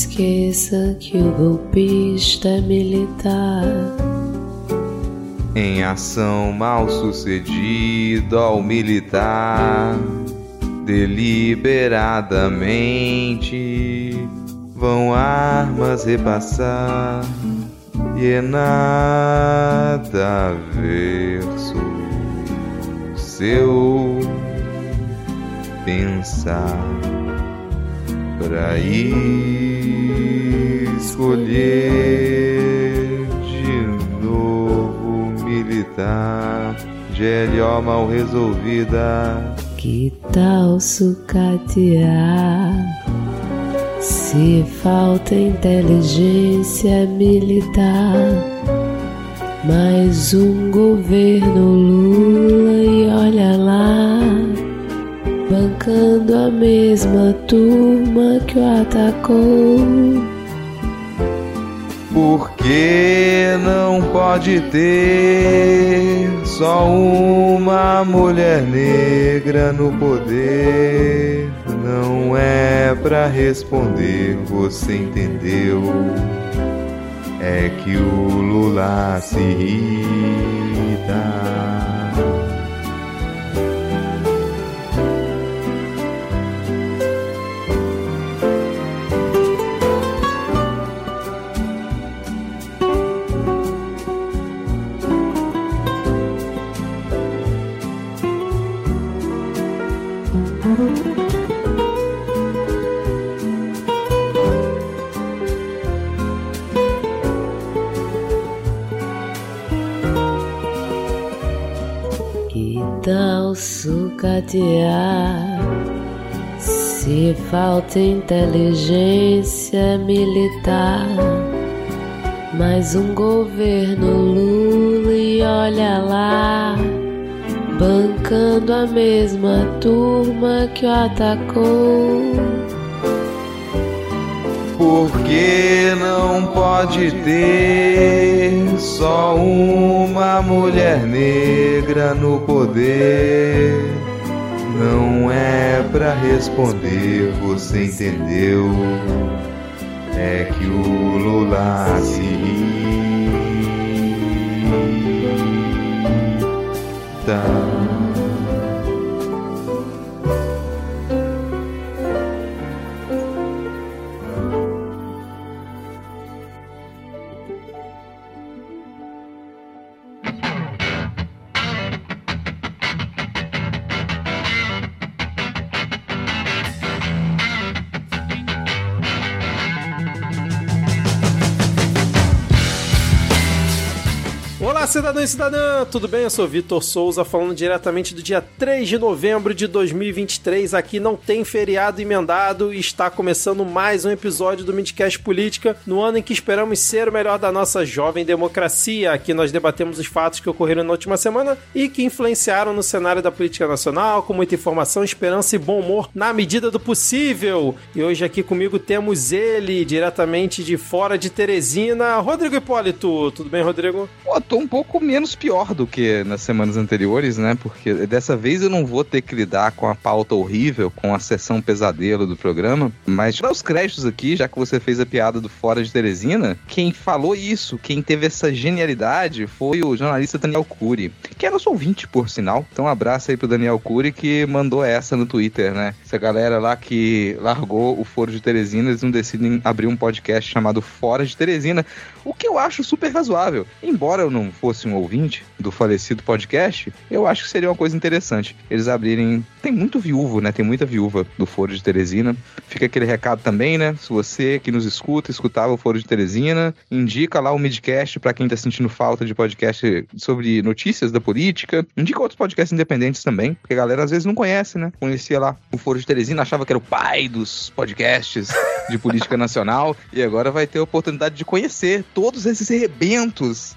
esqueça que o golpista é militar. Em ação mal sucedida ao militar, deliberadamente vão armas repassar e é nada verso seu pensar para escolher de novo militar. GLO mal resolvida. Que tal sucatear? Se falta inteligência militar mais um governo Lula e olha lá bancando a mesma turma que o atacou. Porque não pode ter só uma mulher negra no poder? Não é pra responder, você entendeu? É que o Lula se irrita. Sucatear. Se falta inteligência militar, mais um governo Lula e olha lá, bancando a mesma turma que o atacou. Porque não pode ter só uma mulher negra no poder. Não é pra responder, você entendeu? É que o Lula se irrita. Cidadão e cidadã, tudo bem? Eu sou Vitor Souza, falando diretamente do dia 3 de novembro de 2023. Aqui não tem feriado emendado e está começando mais um episódio do Midcast Política, no ano em que esperamos ser o melhor da nossa jovem democracia. Aqui nós debatemos os fatos que ocorreram na última semana e que influenciaram no cenário da política nacional, com muita informação, esperança e bom humor na medida do possível. E hoje aqui comigo temos ele, diretamente de fora de Teresina, Rodrigo Hipólito. Tudo bem, Rodrigo? Pô, tô um pouco pouco menos pior do que nas semanas anteriores, né? Porque dessa vez eu não vou ter que lidar com a pauta horrível, com a sessão pesadelo do programa. Mas dar os créditos aqui, já que você fez a piada do Fora de Teresina, quem falou isso, quem teve essa genialidade foi o jornalista Daniel Cury, que é nosso ouvinte, por sinal. Então, um abraço aí pro Daniel Cury que mandou essa no Twitter, né? Essa galera lá que largou o Foro de Teresina, eles não decidem abrir um podcast chamado Fora de Teresina, o que eu acho super razoável. Embora eu não fosse um ouvinte do falecido podcast, eu acho que seria uma coisa interessante. Eles abrirem. Tem muito viúvo, né? Tem muita viúva do Foro de Teresina. Fica aquele recado também, né? Se você que nos escuta, escutava o Foro de Teresina, indica lá o Midcast para quem tá sentindo falta de podcast sobre notícias da política. Indica outros podcasts independentes também, porque a galera às vezes não conhece, né? Conhecia lá o Foro de Teresina, achava que era o pai dos podcasts de política nacional, e agora vai ter a oportunidade de conhecer todos esses rebentos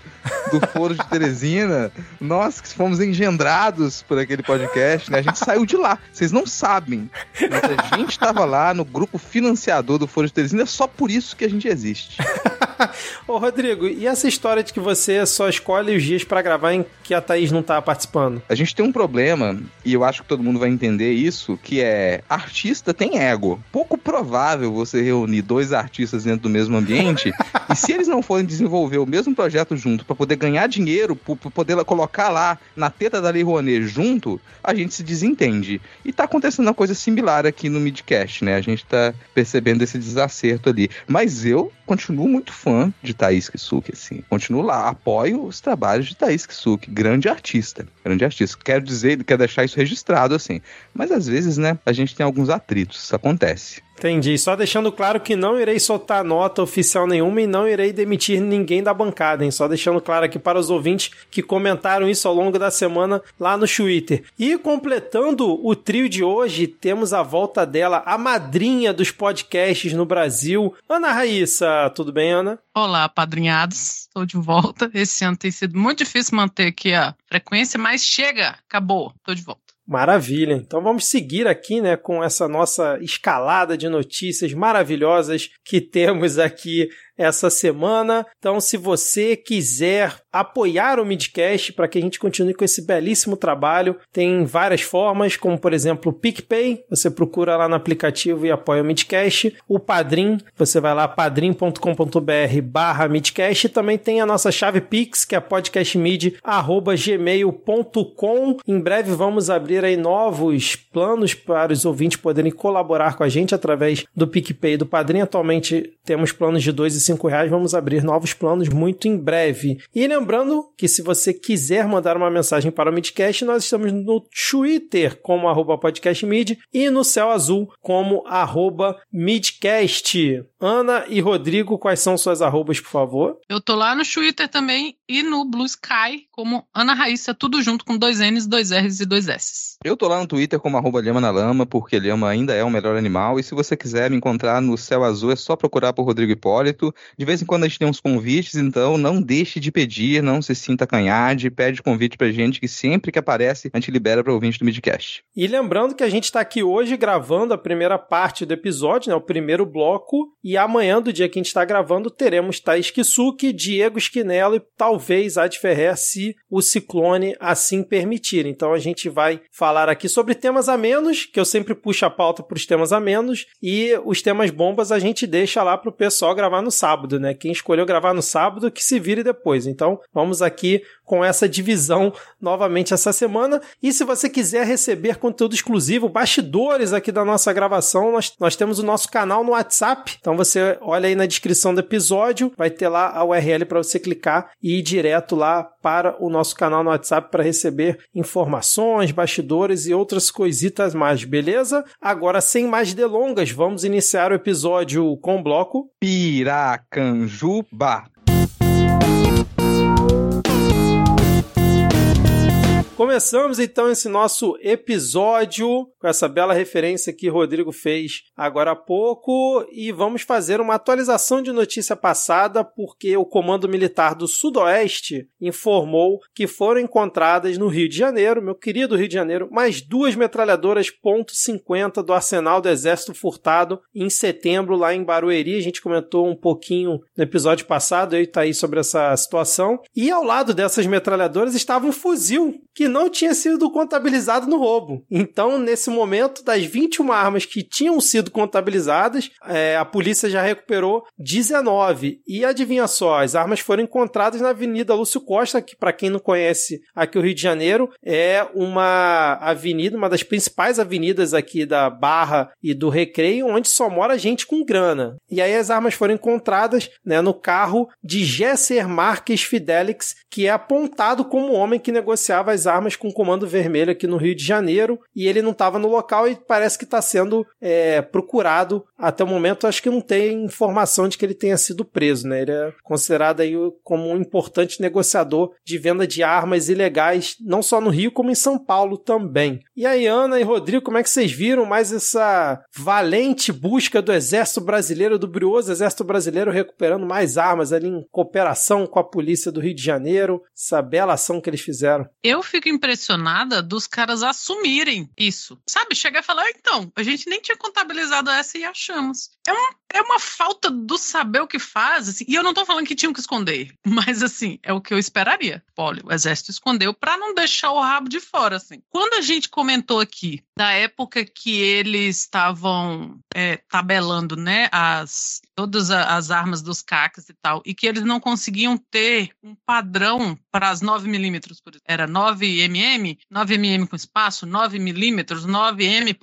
do Foro de Teresina, nós que fomos engendrados por aquele podcast, né? A gente saiu de lá. Vocês não sabem. Mas a gente estava lá no grupo financiador do Foro de Teresina, é só por isso que a gente existe. Ô, Rodrigo, e essa história de que você só escolhe os dias para gravar em que a Thaís não tá participando? A gente tem um problema, e eu acho que todo mundo vai entender isso, que é artista tem ego. Pouco provável você reunir dois artistas dentro do mesmo ambiente, e se eles não forem desenvolver o mesmo projeto junto para poder ganhar dinheiro, para poder colocar lá na teta da Lei Rouanet junto, a gente se desentende. E tá acontecendo uma coisa similar aqui no Midcast, né? A gente tá percebendo esse desacerto ali. Mas eu continuo muito fã de Thaís Kisuke, assim. Continuo lá, apoio os trabalhos de Thaís Kisuke, grande artista, grande artista. Quero dizer, quero deixar isso registrado, assim. Mas às vezes, né, a gente tem alguns atritos, isso acontece. Entendi. Só deixando claro que não irei soltar nota oficial nenhuma e não irei demitir ninguém da bancada, hein? Só deixando claro aqui para os ouvintes que comentaram isso ao longo da semana lá no Twitter. E completando o trio de hoje, temos a volta dela, a madrinha dos podcasts no Brasil, Ana Raíssa. Tudo bem, Ana? Olá, padrinhados. Estou de volta. Esse ano tem sido muito difícil manter aqui a frequência, mas chega, acabou, estou de volta. Maravilha. Então vamos seguir aqui, né, com essa nossa escalada de notícias maravilhosas que temos aqui essa semana. Então, se você quiser apoiar o Midcast para que a gente continue com esse belíssimo trabalho, tem várias formas, como por exemplo o PicPay, você procura lá no aplicativo e apoia o Midcast. O Padrim, você vai lá padrim.com.br barra Midcast. Também tem a nossa chave Pix, que é podcastmid.gmail.com. Em breve vamos abrir aí novos planos para os ouvintes poderem colaborar com a gente através do PicPay e do Padrim. Atualmente temos planos de 2 e 5 reais, vamos abrir novos planos muito em breve. E lembrando que se você quiser mandar uma mensagem para o Midcast, nós estamos no Twitter como arroba podcastmid e no Céu Azul como arroba midcast. Ana e Rodrigo, quais são suas arrobas, por favor? Eu tô lá no Twitter também e no Blue Sky como Ana Raíssa, tudo junto com dois N's, dois R's e dois S's. Eu tô lá no Twitter como arroba Lhama na Lama, porque Lhama ainda é o melhor animal. E se você quiser me encontrar no Céu Azul, é só procurar por Rodrigo Hipólito. De vez em quando a gente tem uns convites, então não deixe de pedir, não se sinta canhade, pede convite pra gente, que sempre que aparece a gente libera para ouvinte do Midcast. E lembrando que a gente tá aqui hoje gravando a primeira parte do episódio, né, o primeiro bloco, e amanhã, do dia que a gente está gravando, teremos Thaís Kisuki, Diego Esquinelo e talvez Ad Ferrer, se o Ciclone assim permitir. Então a gente vai falar aqui sobre temas a menos, que eu sempre puxo a pauta para os temas a menos, e os temas bombas a gente deixa lá para o pessoal gravar no sábado, né? Quem escolheu gravar no sábado, que se vire depois. Então vamos aqui com essa divisão novamente essa semana. E se você quiser receber conteúdo exclusivo, bastidores aqui da nossa gravação, nós, nós temos o nosso canal no WhatsApp. Então você olha aí na descrição do episódio, vai ter lá a URL para você clicar e ir direto lá para o nosso canal no WhatsApp para receber informações, bastidores e outras coisitas mais, beleza? Agora, sem mais delongas, vamos iniciar o episódio com o bloco Piracanjuba. Começamos então esse nosso episódio com essa bela referência que Rodrigo fez agora há pouco e vamos fazer uma atualização de notícia passada porque o Comando Militar do Sudoeste informou que foram encontradas no Rio de Janeiro, meu querido Rio de Janeiro, mais duas metralhadoras .50 do arsenal do Exército furtado em setembro lá em Barueri. A gente comentou um pouquinho no episódio passado, eu e Thaís, sobre essa situação. E ao lado dessas metralhadoras estava um fuzil que não tinha sido contabilizado no roubo. Então, nesse momento, das 21 armas que tinham sido contabilizadas, é, a polícia já recuperou 19. E adivinha só, as armas foram encontradas na Avenida Lúcio Costa, que, para quem não conhece aqui o Rio de Janeiro, é uma avenida, uma das principais avenidas aqui da Barra e do Recreio, onde só mora gente com grana. E aí as armas foram encontradas né, no carro de Gesser Marques Fidelix, que é apontado como o homem que negociava as armas com o Comando Vermelho aqui no Rio de Janeiro e ele não estava no local e parece que está sendo é, procurado. Até o momento, acho que não tem informação de que ele tenha sido preso, né? Ele é considerado aí como um importante negociador de venda de armas ilegais, não só no Rio, como em São Paulo também. E aí, Ana e Rodrigo, como é que vocês viram mais essa valente busca do Exército Brasileiro, do brioso Exército Brasileiro recuperando mais armas ali em cooperação com a polícia do Rio de Janeiro, essa bela ação que eles fizeram? Eu fico fico impressionada dos caras assumirem isso. Sabe? Chegar e falar, ah, então, a gente nem tinha contabilizado essa e achamos. É, um, é uma falta do saber o que faz. Assim, e eu não tô falando que tinham que esconder, mas assim, é o que eu esperaria. Olha, o exército escondeu para não deixar o rabo de fora, assim. Quando a gente comentou aqui da época que eles estavam é, tabelando, né, as todas as armas dos CACs e tal, e que eles não conseguiam ter um padrão para as 9 milímetros, era 9 mm, 9 mm com espaço, 9 milímetros, 9 m.m,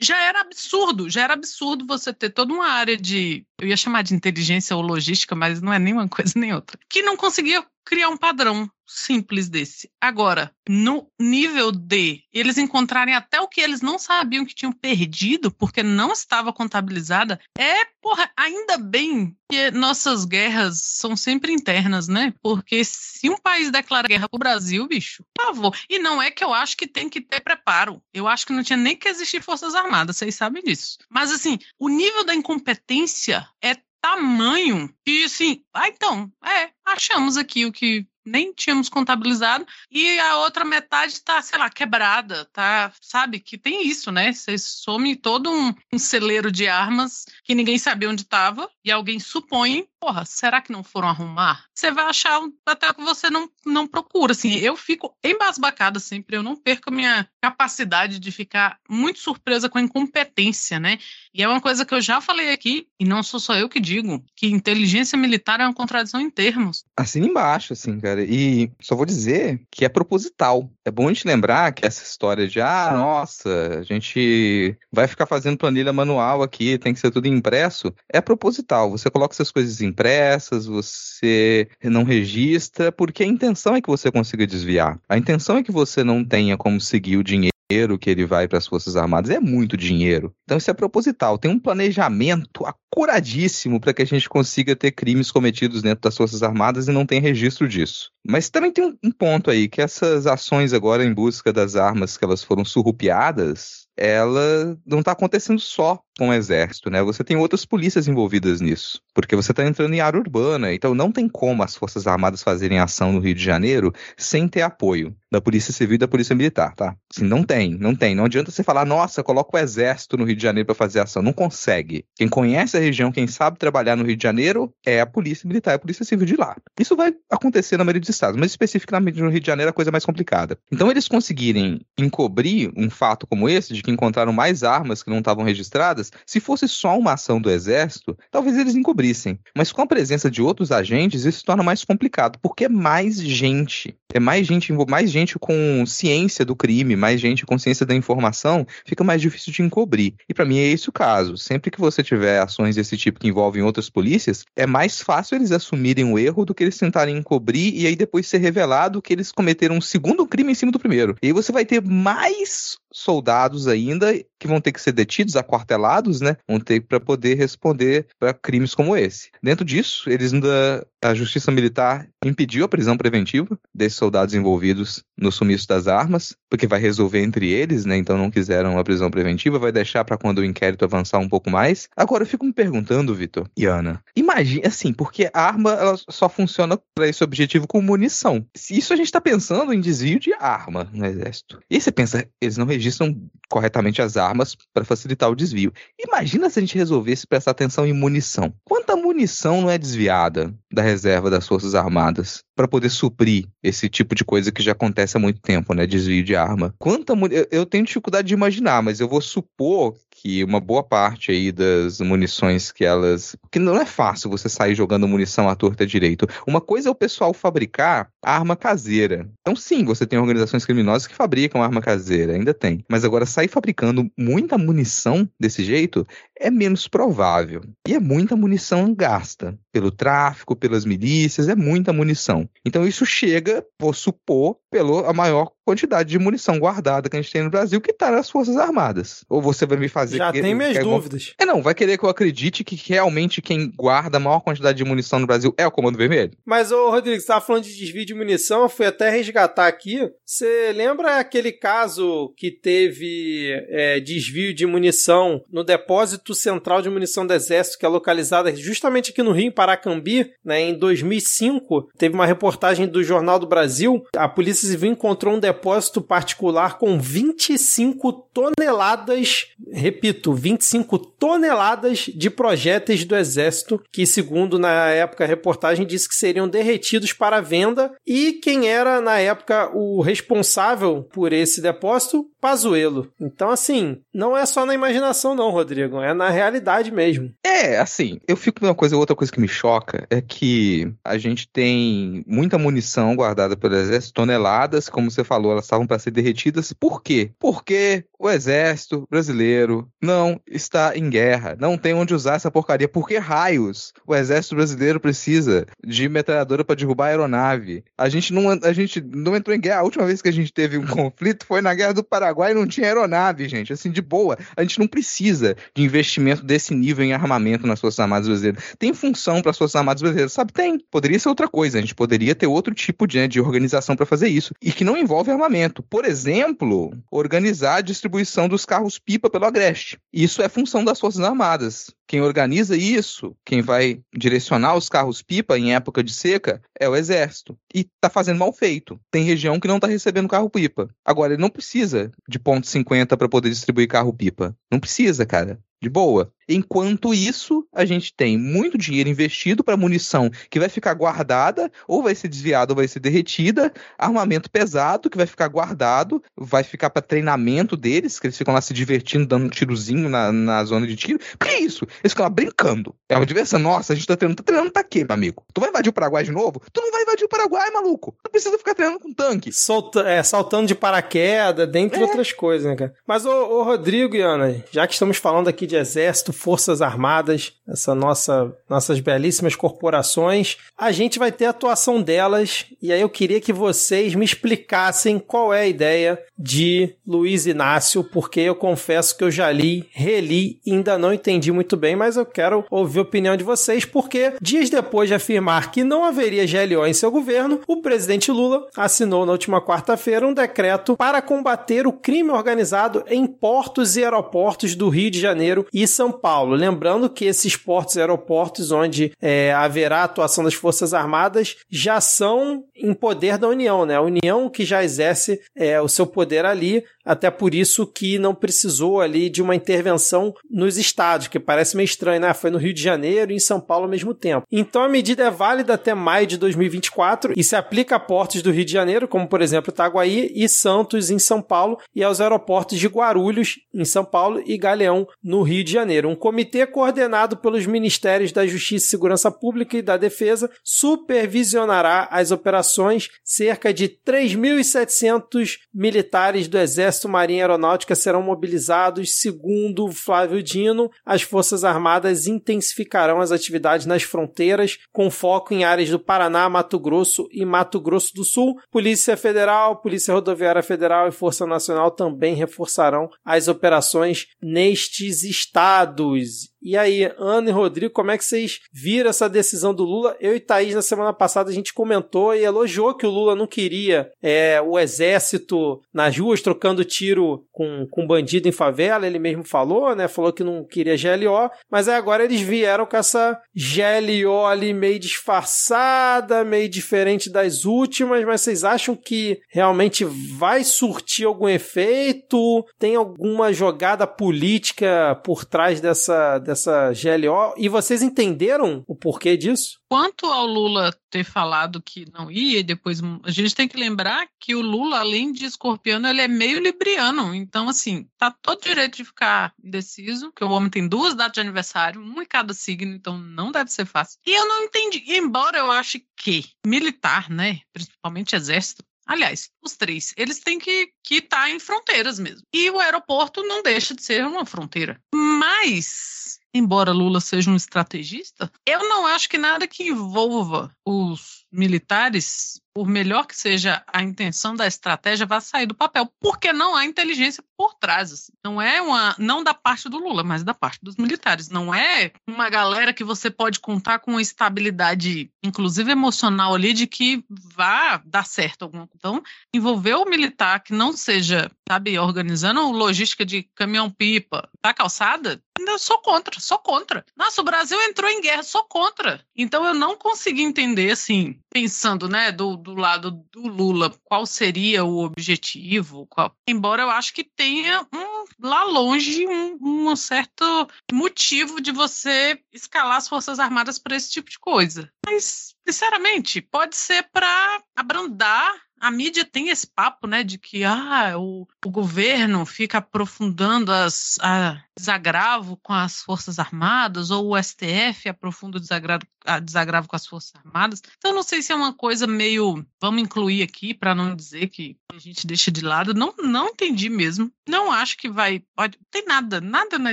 já era absurdo, já era absurdo você ter toda uma área de, eu ia chamar de inteligência ou logística, mas não é nem uma coisa nem outra, que não conseguia criar um padrão simples desse. Agora, no nível de eles encontrarem até o que eles não sabiam que tinham perdido, porque não estava contabilizada, é, porra, ainda bem que nossas guerras são sempre internas, né? Porque se um país declara guerra pro Brasil, bicho, por favor. E não é que eu acho que tem que ter preparo. Eu acho que não tinha nem que existir forças armadas, vocês sabem disso. Mas assim, o nível da incompetência é tamanho que assim, ah, então, é, achamos aqui o que nem tínhamos contabilizado, e a outra metade está, sei lá, quebrada, tá? Sabe que tem isso, né? Você some todo um, um celeiro de armas que ninguém sabia onde estava, e alguém supõe, porra, será que não foram arrumar? Você vai achar até que você não, não procura, assim. Eu fico embasbacada sempre, eu não perco a minha capacidade de ficar muito surpresa com a incompetência, né? E é uma coisa que eu já falei aqui, e não sou só eu que digo, que inteligência militar é uma contradição em termos. Assina embaixo, assim, cara. E só vou dizer que é proposital. É bom a gente lembrar que essa história de, ah, nossa, a gente vai ficar fazendo planilha manual aqui, tem que ser tudo impresso, é proposital. Você coloca essas coisas impressas, você não registra, porque a intenção é que você consiga desviar. A intenção é que você não tenha como seguir o dinheiro dinheiro que ele vai para as Forças Armadas é muito dinheiro. Então isso é proposital. Tem um planejamento acuradíssimo para que a gente consiga ter crimes cometidos dentro das Forças Armadas e não tem registro disso. Mas também tem um ponto aí, que essas ações agora em busca das armas que elas foram surrupiadas, ela não está acontecendo só com o exército, né? Você tem outras polícias envolvidas nisso, porque você está entrando em área urbana, então não tem como as Forças Armadas fazerem ação no Rio de Janeiro sem ter apoio da Polícia Civil e da Polícia Militar, tá? Assim, não tem, não tem. Não adianta você falar, nossa, coloca o exército no Rio de Janeiro para fazer ação. Não consegue. Quem conhece a região, quem sabe trabalhar no Rio de Janeiro é a Polícia Militar, é a Polícia Civil de lá. Isso vai acontecer na maioria dos estados, mas especificamente no Rio de Janeiro é a coisa mais complicada. Então eles conseguirem encobrir um fato como esse, de que encontraram mais armas que não estavam registradas, se fosse só uma ação do exército, talvez eles encobrissem. Mas com a presença de outros agentes, isso se torna mais complicado, porque é mais gente. É mais gente, mais gente com ciência do crime, mais gente com ciência da informação, fica mais difícil de encobrir. E para mim é esse o caso. Sempre que você tiver ações desse tipo que envolvem outras polícias, é mais fácil eles assumirem o erro do que eles tentarem encobrir e aí depois ser revelado que eles cometeram um segundo crime em cima do primeiro. E aí você vai ter mais soldados ainda que vão ter que ser detidos, aquartelados, né? Vão ter para poder responder para crimes como esse. Dentro disso, eles ainda a Justiça Militar impediu a prisão preventiva desses soldados envolvidos no sumiço das armas, porque vai resolver entre eles, né? Então não quiseram a prisão preventiva, vai deixar para quando o inquérito avançar um pouco mais. Agora eu fico me perguntando, Vitor e Ana, imagine assim, porque a arma ela só funciona para esse objetivo com munição. Isso a gente está pensando em desvio de arma no exército. E aí você pensa, eles não registram corretamente as armas para facilitar o desvio. Imagina se a gente resolvesse prestar atenção em munição. Quanta munição não é desviada da reserva das Forças Armadas para poder suprir esse tipo de coisa que já acontece há muito tempo, né? Desvio de arma. Quanta eu, eu tenho dificuldade de imaginar, mas eu vou supor que uma boa parte aí das munições que elas. Porque não é fácil você sair jogando munição à torta direito. Uma coisa é o pessoal fabricar arma caseira. Então, sim, você tem organizações criminosas que fabricam arma caseira, ainda tem. Mas agora, sair fabricando muita munição desse jeito é menos provável. E é muita munição gasta. Pelo tráfico, pelas milícias, é muita munição. Então, isso chega, vou supor, pela maior quantidade de munição guardada que a gente tem no Brasil que está nas Forças Armadas. Ou você vai me fazer... Já que, tem minhas que dúvidas. É, não, vai querer que eu acredite que realmente quem guarda a maior quantidade de munição no Brasil é o Comando Vermelho? Mas, ô Rodrigo, você estava falando de desvio de munição, eu fui até resgatar aqui. Você lembra aquele caso que teve é, desvio de munição no depósito Central de Munição do Exército, que é localizado justamente aqui no Rio, em Paracambi, né, em 2005, teve uma reportagem do Jornal do Brasil. A Polícia Civil encontrou um depósito particular com 25 toneladas, repito, 25 toneladas de projéteis do Exército, que, segundo na época a reportagem, disse que seriam derretidos para venda. E quem era, na época, o responsável por esse depósito? Pazuello. Então, assim, não é só na imaginação, não, Rodrigo. É na realidade mesmo. É, assim, eu fico com uma coisa, outra coisa que me choca é que a gente tem muita munição guardada pelo exército, toneladas, como você falou, elas estavam para ser derretidas. Por quê? Porque o exército brasileiro não está em guerra, não tem onde usar essa porcaria. Por que raios o exército brasileiro precisa de metralhadora para derrubar a aeronave? A gente não, a gente não entrou em guerra. A última vez que a gente teve um conflito foi na guerra do Paraguai e não tinha aeronave, gente. Assim, de boa. A gente não precisa de investimento desse nível em armamento nas Forças Armadas Brasileiras. Tem função para as Forças Armadas Brasileiras? Sabe, tem. Poderia ser outra coisa. A gente poderia ter outro tipo de, de organização para fazer isso. E que não envolve armamento. Por exemplo, organizar a distribuição dos carros-pipa pelo Agreste. Isso é função das Forças Armadas. Quem organiza isso, quem vai direcionar os carros-pipa em época de seca, é o Exército. E tá fazendo mal feito. Tem região que não tá recebendo carro-pipa. Agora, ele não precisa de ponto .50 para poder distribuir carro-pipa. Não precisa, cara. De boa. Enquanto isso, a gente tem muito dinheiro investido para munição que vai ficar guardada, ou vai ser desviada ou vai ser derretida, armamento pesado que vai ficar guardado, vai ficar para treinamento deles, que eles ficam lá se divertindo, dando um tirozinho na, na zona de tiro. Por que isso? Eles ficam lá brincando. É uma diversão. Nossa, a gente tá treinando. Tá treinando pra quê, meu amigo? Tu vai invadir o Paraguai de novo? Tu não vai invadir o Paraguai, maluco. Tu precisa ficar treinando com tanque. Solta, é, saltando de paraquedas, dentre É. outras coisas, né, cara? Mas, ô, ô Rodrigo e Ana, já que estamos falando aqui de exército, forças armadas, essa nossa, nossas belíssimas corporações, a gente vai ter a atuação delas, e aí eu queria que vocês me explicassem qual é a ideia de Luiz Inácio, porque eu confesso que eu já li, reli e ainda não entendi muito bem, mas eu quero ouvir a opinião de vocês, porque dias depois de afirmar que não haveria GLO em seu governo, o presidente Lula assinou na última quarta-feira um decreto para combater o crime organizado em portos e aeroportos do Rio de Janeiro e São Paulo. Lembrando que esses portos e aeroportos onde é, haverá atuação das Forças Armadas já são em poder da União, né? A União que já exerce é, o seu poder ali, até por isso que não precisou ali de uma intervenção nos estados, que parece meio estranho, né? Foi no Rio de Janeiro e em São Paulo ao mesmo tempo. Então a medida é válida até maio de 2024 e se aplica a portos do Rio de Janeiro, como por exemplo Itaguaí e Santos em São Paulo, e aos aeroportos de Guarulhos em São Paulo e Galeão no Rio de Janeiro. Um comitê coordenado pelos Ministérios da Justiça e Segurança Pública e da Defesa supervisionará as operações. Cerca de 3.700 militares do Exército, Marinha e Aeronáutica serão mobilizados. Segundo Flávio Dino, as Forças Armadas intensificarão as atividades nas fronteiras, com foco em áreas do Paraná, Mato Grosso e Mato Grosso do Sul. Polícia Federal, Polícia Rodoviária Federal e Força Nacional também reforçarão as operações nestes estados estados e aí, Ana e Rodrigo, como é que vocês viram essa decisão do Lula? Eu e Thaís, na semana passada, a gente comentou e elogiou que o Lula não queria é, o exército nas ruas trocando tiro com, com bandido em favela. Ele mesmo falou, né? Falou que não queria GLO, mas aí agora eles vieram com essa GLO ali meio disfarçada, meio diferente das últimas. Mas vocês acham que realmente vai surtir algum efeito? Tem alguma jogada política por trás dessa, dessa GLO? E vocês entenderam o porquê disso? Quanto ao Lula ter falado que não ia, e depois a gente tem que lembrar que o Lula, além de escorpiano, ele é meio libriano. Então, assim, tá todo direito de ficar indeciso, que o homem tem duas datas de aniversário, uma em cada signo, então não deve ser fácil. E eu não entendi, embora eu ache que militar, né, principalmente exército, Aliás, os três, eles têm que estar em fronteiras mesmo. E o aeroporto não deixa de ser uma fronteira. Mas, embora Lula seja um estrategista, eu não acho que nada que envolva os militares, por melhor que seja a intenção da estratégia, vai sair do papel, porque não há inteligência por trás. Assim. Não é uma, não da parte do Lula, mas da parte dos militares. Não é uma galera que você pode contar com estabilidade, inclusive emocional ali, de que vá dar certo alguma coisa. Então, envolver o militar que não seja, sabe, organizando logística de caminhão-pipa, tá calçada, ainda sou contra, sou contra. Nossa, o Brasil entrou em guerra, sou contra. Então eu não consegui entender, assim, pensando, né, do, do lado do Lula, qual seria o objetivo, qual... embora eu acho que tenha um, lá longe um, um certo motivo de você escalar as Forças Armadas para esse tipo de coisa. Mas, sinceramente, pode ser para abrandar a mídia tem esse papo, né, de que ah, o, o governo fica aprofundando as, a desagravo com as Forças Armadas, ou o STF aprofunda o desagravo, a desagravo com as Forças Armadas. Então, não sei se é uma coisa meio. Vamos incluir aqui, para não dizer que a gente deixa de lado. Não, não entendi mesmo. Não acho que vai. Pode, tem nada, nada na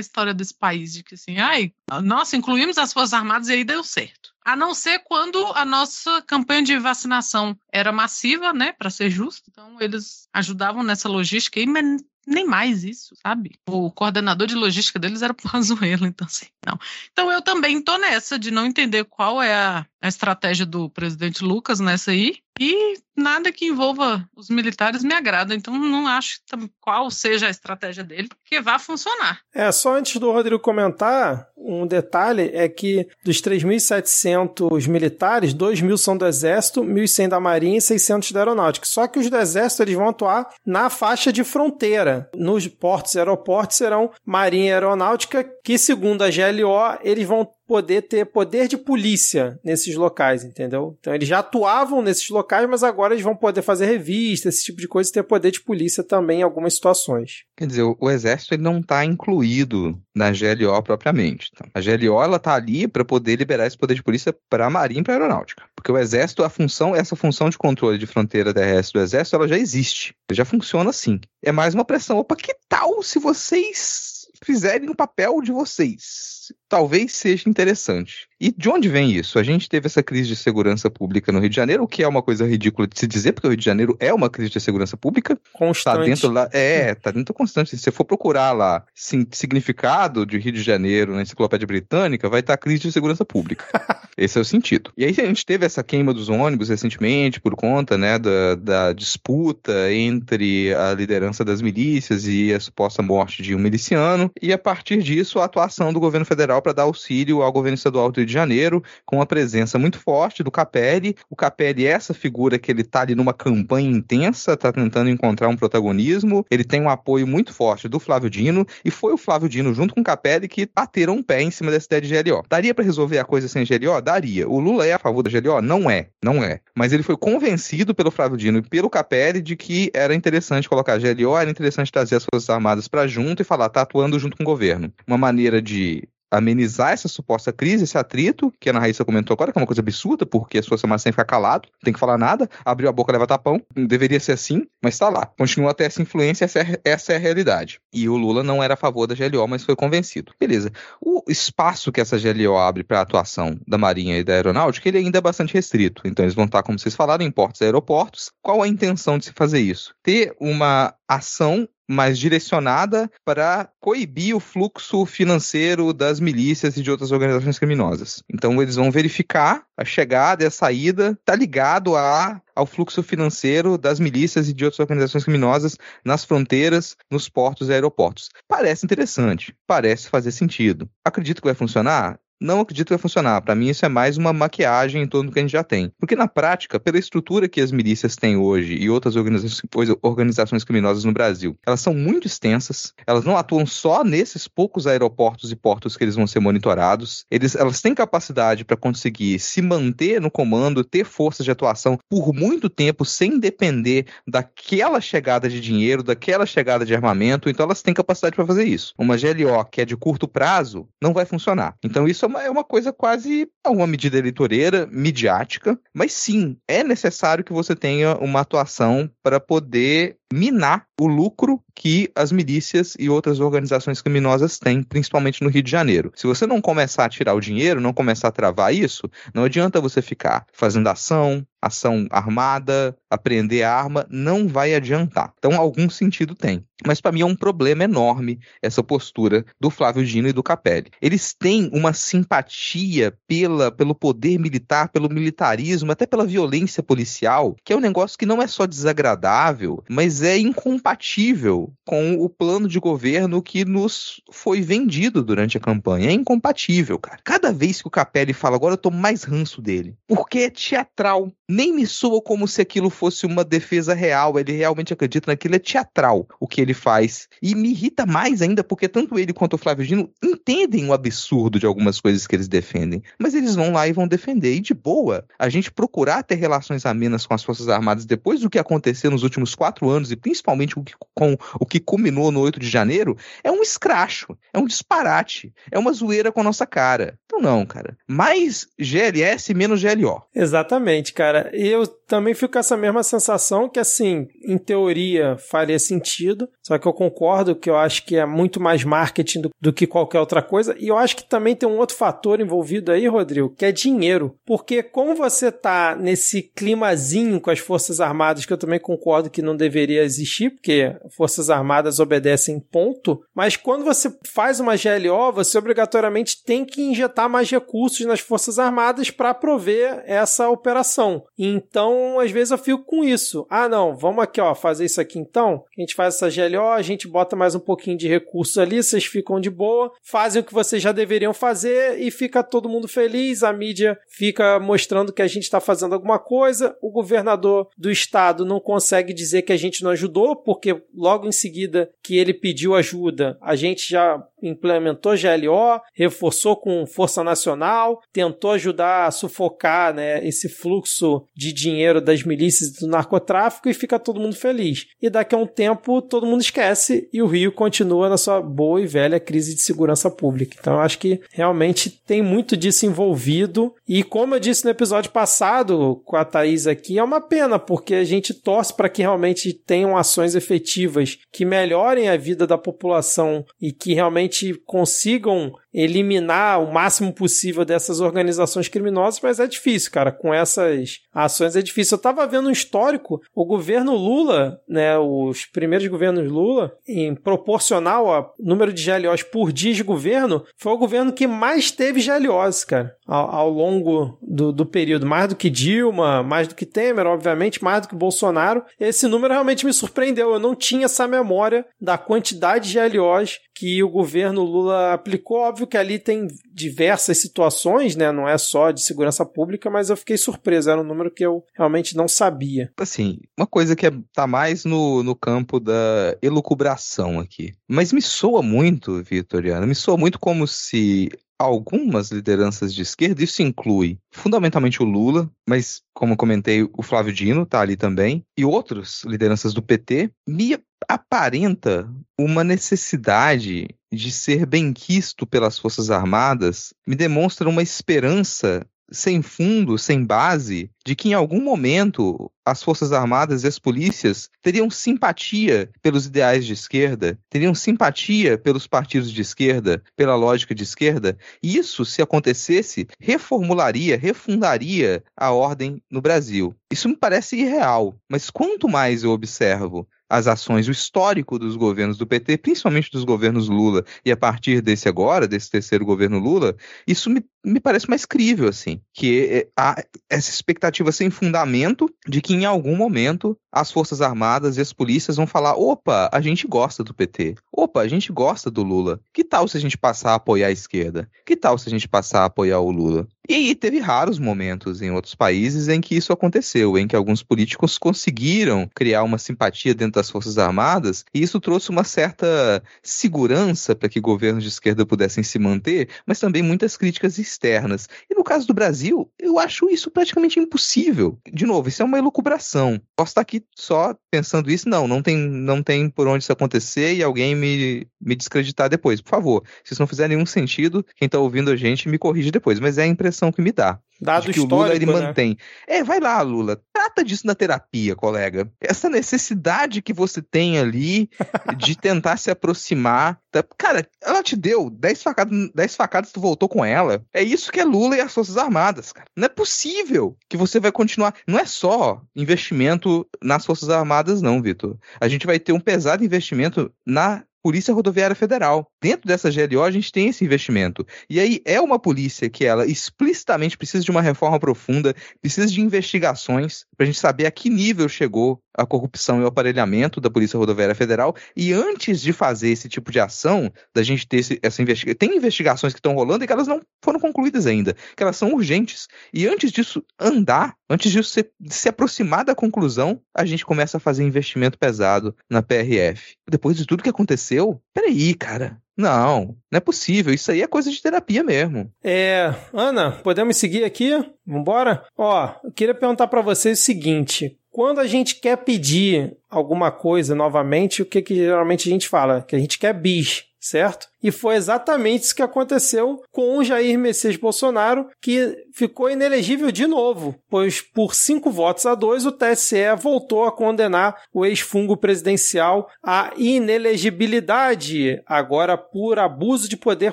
história desse país de que assim, ai, nossa, incluímos as Forças Armadas e aí deu certo. A não ser quando a nossa campanha de vacinação era massiva, né, para ser justo. Então eles ajudavam nessa logística mas nem mais isso, sabe? O coordenador de logística deles era o Pazuello, então assim, não. Então eu também tô nessa de não entender qual é a, a estratégia do presidente Lucas nessa aí. E nada que envolva os militares me agrada, então não acho qual seja a estratégia dele que vá funcionar. É, só antes do Rodrigo comentar, um detalhe é que dos 3.700 militares, 2.000 são do Exército, 1.100 da Marinha e 600 da Aeronáutica. Só que os do Exército eles vão atuar na faixa de fronteira. Nos portos e aeroportos serão Marinha Aeronáutica, que segundo a GLO, eles vão poder ter poder de polícia nesses locais, entendeu? Então eles já atuavam nesses locais, mas agora eles vão poder fazer revista, esse tipo de coisa, e ter poder de polícia também em algumas situações. Quer dizer, o, o exército ele não está incluído na GLO propriamente. Tá? A GLO ela tá ali para poder liberar esse poder de polícia para a marinha e para a aeronáutica, porque o exército, a função, essa função de controle de fronteira terrestre do exército, ela já existe, já funciona assim. É mais uma pressão. Opa, que tal se vocês fizerem o papel de vocês? Talvez seja interessante. E de onde vem isso? A gente teve essa crise de segurança pública no Rio de Janeiro, o que é uma coisa ridícula de se dizer, porque o Rio de Janeiro é uma crise de segurança pública. Constante. Tá dentro lá, é, tá dentro constante. Se você for procurar lá sim, significado de Rio de Janeiro na enciclopédia britânica, vai estar tá crise de segurança pública. Esse é o sentido. E aí a gente teve essa queima dos ônibus recentemente por conta, né, da, da disputa entre a liderança das milícias e a suposta morte de um miliciano. E a partir disso, a atuação do governo federal federal para dar auxílio ao governo estadual do Rio de Janeiro, com a presença muito forte do Capelli. O Capelli é essa figura que ele está ali numa campanha intensa, está tentando encontrar um protagonismo. Ele tem um apoio muito forte do Flávio Dino, e foi o Flávio Dino, junto com o Capelli, que bateram um pé em cima dessa ideia de GLO. Daria para resolver a coisa sem GLO? Daria. O Lula é a favor da GLO? Não é. Não é. Mas ele foi convencido pelo Flávio Dino e pelo Capelli de que era interessante colocar GLO, era interessante trazer as Forças Armadas para junto e falar, tá atuando junto com o governo. Uma maneira de amenizar essa suposta crise, esse atrito, que a Ana Raíssa comentou agora, que é uma coisa absurda, porque a sua semana sem ficar calado, não tem que falar nada, abriu a boca, leva tapão, deveria ser assim, mas tá lá. Continua até essa influência, essa é, essa é a realidade. E o Lula não era a favor da GLO, mas foi convencido. Beleza. O espaço que essa GLO abre para a atuação da Marinha e da Aeronáutica, ele ainda é bastante restrito. Então eles vão estar, como vocês falaram, em portos e aeroportos. Qual a intenção de se fazer isso? Ter uma ação mais direcionada para coibir o fluxo financeiro das milícias e de outras organizações criminosas. Então eles vão verificar a chegada e a saída, tá ligado a, ao fluxo financeiro das milícias e de outras organizações criminosas nas fronteiras, nos portos e aeroportos. Parece interessante, parece fazer sentido. Acredito que vai funcionar? Não acredito que vai funcionar. Para mim, isso é mais uma maquiagem em torno do que a gente já tem. Porque na prática, pela estrutura que as milícias têm hoje e outras organizações, organizações criminosas no Brasil, elas são muito extensas, elas não atuam só nesses poucos aeroportos e portos que eles vão ser monitorados. Eles, elas têm capacidade para conseguir se manter no comando, ter forças de atuação por muito tempo sem depender daquela chegada de dinheiro, daquela chegada de armamento. Então, elas têm capacidade para fazer isso. Uma GLO que é de curto prazo não vai funcionar. Então, isso é uma, é uma coisa quase uma medida eleitoreira, midiática, mas sim, é necessário que você tenha uma atuação para poder minar o lucro que as milícias e outras organizações criminosas têm, principalmente no Rio de Janeiro. Se você não começar a tirar o dinheiro, não começar a travar isso, não adianta você ficar fazendo ação, ação armada, apreender arma, não vai adiantar. Então, algum sentido tem. Mas para mim é um problema enorme essa postura do Flávio Dino e do Capelli. Eles têm uma simpatia pela, pelo poder militar, pelo militarismo, até pela violência policial, que é um negócio que não é só desagradável, mas é incompatível com o plano de governo que nos foi vendido durante a campanha. É incompatível, cara. Cada vez que o Capelli fala, agora eu tô mais ranço dele, porque é teatral nem me soa como se aquilo fosse uma defesa real. Ele realmente acredita naquilo, é teatral o que ele faz. E me irrita mais ainda porque tanto ele quanto o Flávio Dino entendem o absurdo de algumas coisas que eles defendem. Mas eles vão lá e vão defender. E de boa, a gente procurar ter relações amenas com as Forças Armadas depois do que aconteceu nos últimos quatro anos e principalmente com o que culminou no 8 de janeiro, é um escracho, é um disparate, é uma zoeira com a nossa cara. Então não, cara. Mais GLS, menos GLO. Exatamente, cara eu também fico com essa mesma sensação que, assim, em teoria faria sentido, só que eu concordo que eu acho que é muito mais marketing do, do, que qualquer outra coisa. E eu acho que também tem um outro fator envolvido aí, Rodrigo, que é dinheiro. Porque como você tá nesse climazinho com as Forças Armadas, que eu também concordo que não deveria existir, porque Forças Armadas obedecem ponto, mas quando você faz uma GLO, você obrigatoriamente tem que injetar mais recursos nas Forças Armadas para prover essa operação. Então, às vezes eu fico com isso. Ah, não, vamos aqui, ó, fazer isso aqui então. A gente faz essa GLO, a gente bota mais um pouquinho de recursos ali, vocês ficam de boa, fazem o que vocês já deveriam fazer e fica todo mundo feliz. A mídia fica mostrando que a gente está fazendo alguma coisa. O governador do estado não consegue dizer que a gente não ajudou, porque logo em seguida que ele pediu ajuda, a gente já implementou GLO, reforçou com força nacional, tentou ajudar a sufocar né, esse fluxo de dinheiro das milícias e do narcotráfico e fica todo mundo feliz. E daqui a um tempo todo mundo esquece e o Rio continua na sua boa e velha crise de segurança pública. Então eu acho que realmente tem muito disso envolvido e como eu disse no episódio passado com a Thaís aqui, é uma pena porque a gente torce para que realmente tenham ações efetivas que melhorem a vida da população e que realmente consigam eliminar o máximo possível dessas organizações criminosas, mas é difícil, cara. Com essas ações é difícil. Eu tava vendo um histórico, o governo Lula, né, os primeiros governos Lula, em proporcional ao número de GLOs por dia de governo, foi o governo que mais teve GLOs, cara, ao, ao longo do, do período. Mais do que Dilma, mais do que Temer, obviamente, mais do que Bolsonaro. Esse número realmente me surpreendeu. Eu não tinha essa memória da quantidade de GLOs que o governo Lula aplicou. Óbvio que ali tem diversas situações, né? Não é só de segurança pública, mas eu fiquei surpreso. Era um número que eu realmente não sabia. Assim, uma coisa que é, tá mais no, no campo da elucubração aqui. Mas me soa muito, Vitoriano, me soa muito como se algumas lideranças de esquerda, isso inclui fundamentalmente o Lula, mas como comentei, o Flávio Dino está ali também, e outras lideranças do PT, me aparenta uma necessidade de ser benquisto pelas Forças Armadas, me demonstra uma esperança sem fundo, sem base, de que em algum momento as Forças Armadas e as polícias teriam simpatia pelos ideais de esquerda, teriam simpatia pelos partidos de esquerda, pela lógica de esquerda, e isso, se acontecesse, reformularia, refundaria a ordem no Brasil. Isso me parece irreal, mas quanto mais eu observo as ações, o histórico dos governos do PT, principalmente dos governos Lula, e a partir desse agora, desse terceiro governo Lula, isso me, me parece mais crível, assim, que há essa expectativa sem fundamento de que em algum momento as Forças Armadas e as polícias vão falar: opa, a gente gosta do PT, opa, a gente gosta do Lula, que tal se a gente passar a apoiar a esquerda? Que tal se a gente passar a apoiar o Lula? E aí teve raros momentos em outros países em que isso aconteceu, em que alguns políticos conseguiram criar uma simpatia dentro das Forças Armadas, e isso trouxe uma certa segurança para que governos de esquerda pudessem se manter, mas também muitas críticas externas. E no caso do Brasil, eu acho isso praticamente impossível. De novo, isso é uma elucubração. Posso estar aqui só pensando isso, não, não tem, não tem por onde isso acontecer e alguém me, me descreditar depois. Por favor, se isso não fizer nenhum sentido, quem está ouvindo a gente me corrige depois, mas é a impressão que me dá. Dado de que o Lula ele né? mantém. É, vai lá, Lula. Trata disso na terapia, colega. Essa necessidade que você tem ali de tentar se aproximar. Tá- Cara, ela te deu 10 facadas, 10 facadas, tu voltou com ela. É isso que é Lula e as Forças Armadas, cara. Não é possível que você vai continuar. Não é só investimento nas Forças Armadas, não, Vitor. A gente vai ter um pesado investimento na Polícia Rodoviária Federal. Dentro dessa GLO, a gente tem esse investimento. E aí é uma polícia que ela explicitamente precisa de uma reforma profunda, precisa de investigações para a gente saber a que nível chegou a corrupção e o aparelhamento da Polícia Rodoviária Federal. E antes de fazer esse tipo de ação, da gente ter esse- essa investigação. Tem investigações que estão rolando e que elas não foram concluídas ainda, que elas são urgentes. E antes disso andar, antes disso se, se aproximar da conclusão, a gente começa a fazer investimento pesado na PRF. Depois de tudo que aconteceu, peraí, cara. Não, não é possível. Isso aí é coisa de terapia mesmo. É, Ana, podemos seguir aqui? Vambora? Ó, eu queria perguntar pra vocês o seguinte: quando a gente quer pedir alguma coisa novamente, o que, que geralmente a gente fala? Que a gente quer bis, certo? E foi exatamente isso que aconteceu com o Jair Messias Bolsonaro, que ficou inelegível de novo, pois por cinco votos a dois o TSE voltou a condenar o ex-fungo presidencial à inelegibilidade, agora por abuso de poder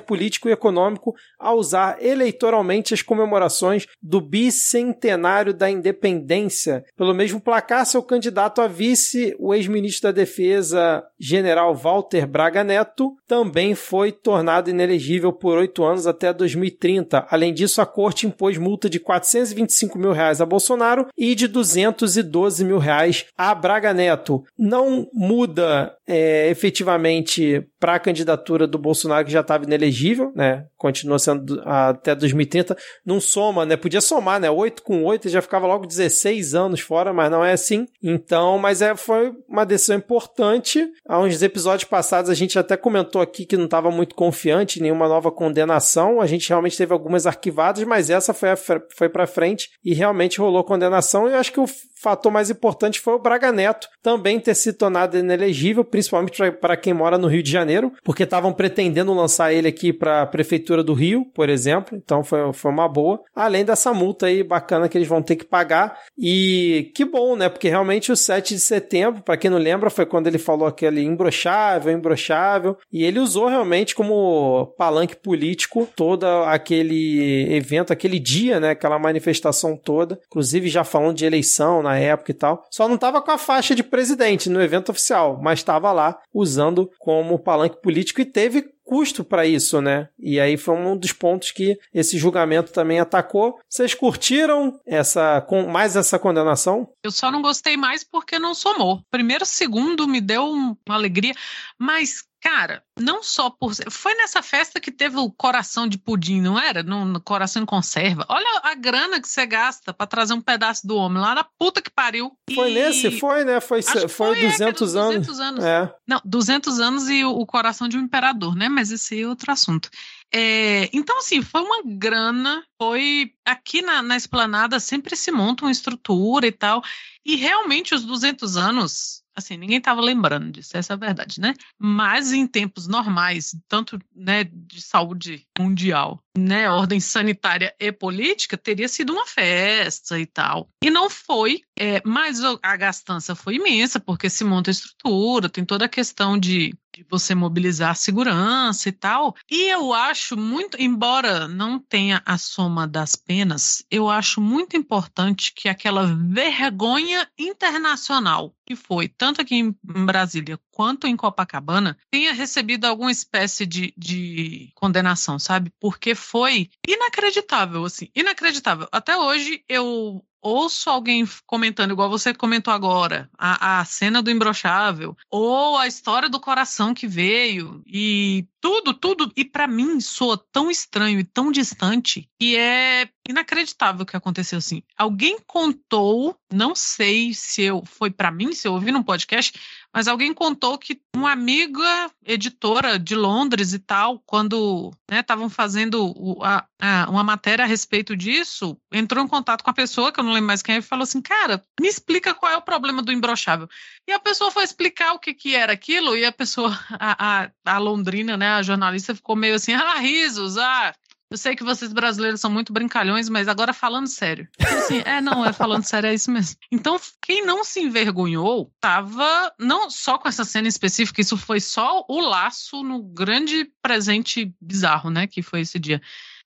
político e econômico ao usar eleitoralmente as comemorações do bicentenário da independência. Pelo mesmo placar, seu candidato a vice, o ex-ministro da Defesa, general Walter Braga Neto, também foi tornado inelegível por oito anos até 2030. Além disso, a corte impôs multa de 425 mil reais a Bolsonaro e de 212 mil reais a Braga Neto. Não muda é, efetivamente para a candidatura do Bolsonaro, que já estava inelegível, né? Continua sendo até 2030. Não soma, né? Podia somar, né? 8 com 8 já ficava logo 16 anos fora, mas não é assim. Então, mas é, foi uma decisão importante. Há uns episódios passados a gente até comentou aqui que não estava muito confiante em nenhuma nova condenação. A gente realmente teve algumas arquivadas, mas essa foi, foi para frente e realmente rolou condenação. E eu acho que o fator mais importante foi o Braga Neto também ter se tornado inelegível, principalmente para quem mora no Rio de Janeiro, porque estavam pretendendo lançar ele aqui para a Prefeitura do Rio, por exemplo, então foi, foi uma boa. Além dessa multa aí bacana que eles vão ter que pagar. E que bom, né? Porque realmente o 7 de setembro, para quem não lembra, foi quando ele falou aquele imbrochável, imbrochável, e ele usou realmente como palanque político todo aquele evento, aquele dia, né? Aquela manifestação toda, inclusive já falando de eleição na época e tal. Só não tava com a faixa de presidente no evento oficial, mas estava lá usando como palanque político e teve custo para isso, né? E aí foi um dos pontos que esse julgamento também atacou. Vocês curtiram essa com mais essa condenação? Eu só não gostei mais porque não somou. Primeiro, segundo me deu uma alegria, mas Cara, não só por. Foi nessa festa que teve o coração de pudim, não era? No, no coração em conserva. Olha a grana que você gasta para trazer um pedaço do homem lá na puta que pariu. Foi e... nesse? Foi, né? Foi, foi, foi 200 é, anos. 200 anos. É. Não, 200 anos e o, o, coração de um imperador, né? Mas esse é outro assunto. É, então, assim, foi uma grana. Foi. Aqui na, na esplanada sempre se monta uma estrutura e tal. E realmente os 200 anos assim, ninguém estava lembrando disso, essa é a verdade, né? Mas em tempos normais, tanto né, de saúde mundial, né, ordem sanitária e política, teria sido uma festa e tal. E não foi, é, mas a gastança foi imensa, porque se monta estrutura, tem toda a questão de de você mobilizar a segurança e tal. E eu acho muito, embora não tenha a soma das penas, eu acho muito importante que aquela vergonha internacional que foi, tanto aqui em Brasília quanto em Copacabana, tenha recebido alguma espécie de, de condenação, sabe? Porque foi inacreditável, assim, inacreditável. Até hoje eu ouço alguém comentando, igual você comentou agora, a, a cena do imbrochável, ou a história do coração que veio, e tudo, tudo. E para mim soa tão estranho e tão distante que é inacreditável o que aconteceu assim. Alguém contou, não sei se eu foi para mim, se eu ouvi num podcast, mas alguém contou que uma amiga editora de Londres e tal, quando estavam né, fazendo o, a, a, uma matéria a respeito disso, entrou em contato com a pessoa, que eu não lembro mais quem é, e falou assim: Cara, me explica qual é o problema do imbrochável. E a pessoa foi explicar o que, que era aquilo, e a pessoa, a, a, a londrina, né, a jornalista, ficou meio assim: Ah, risos, ah, Eu sei que vocês brasileiros são muito brincalhões, mas agora falando sério. Assim, é, não, é falando sério, é isso mesmo. Então, quem não se envergonhou tava não só com essa cena específica, isso foi só o laço no grande presente bizarro, né, que foi esse dia.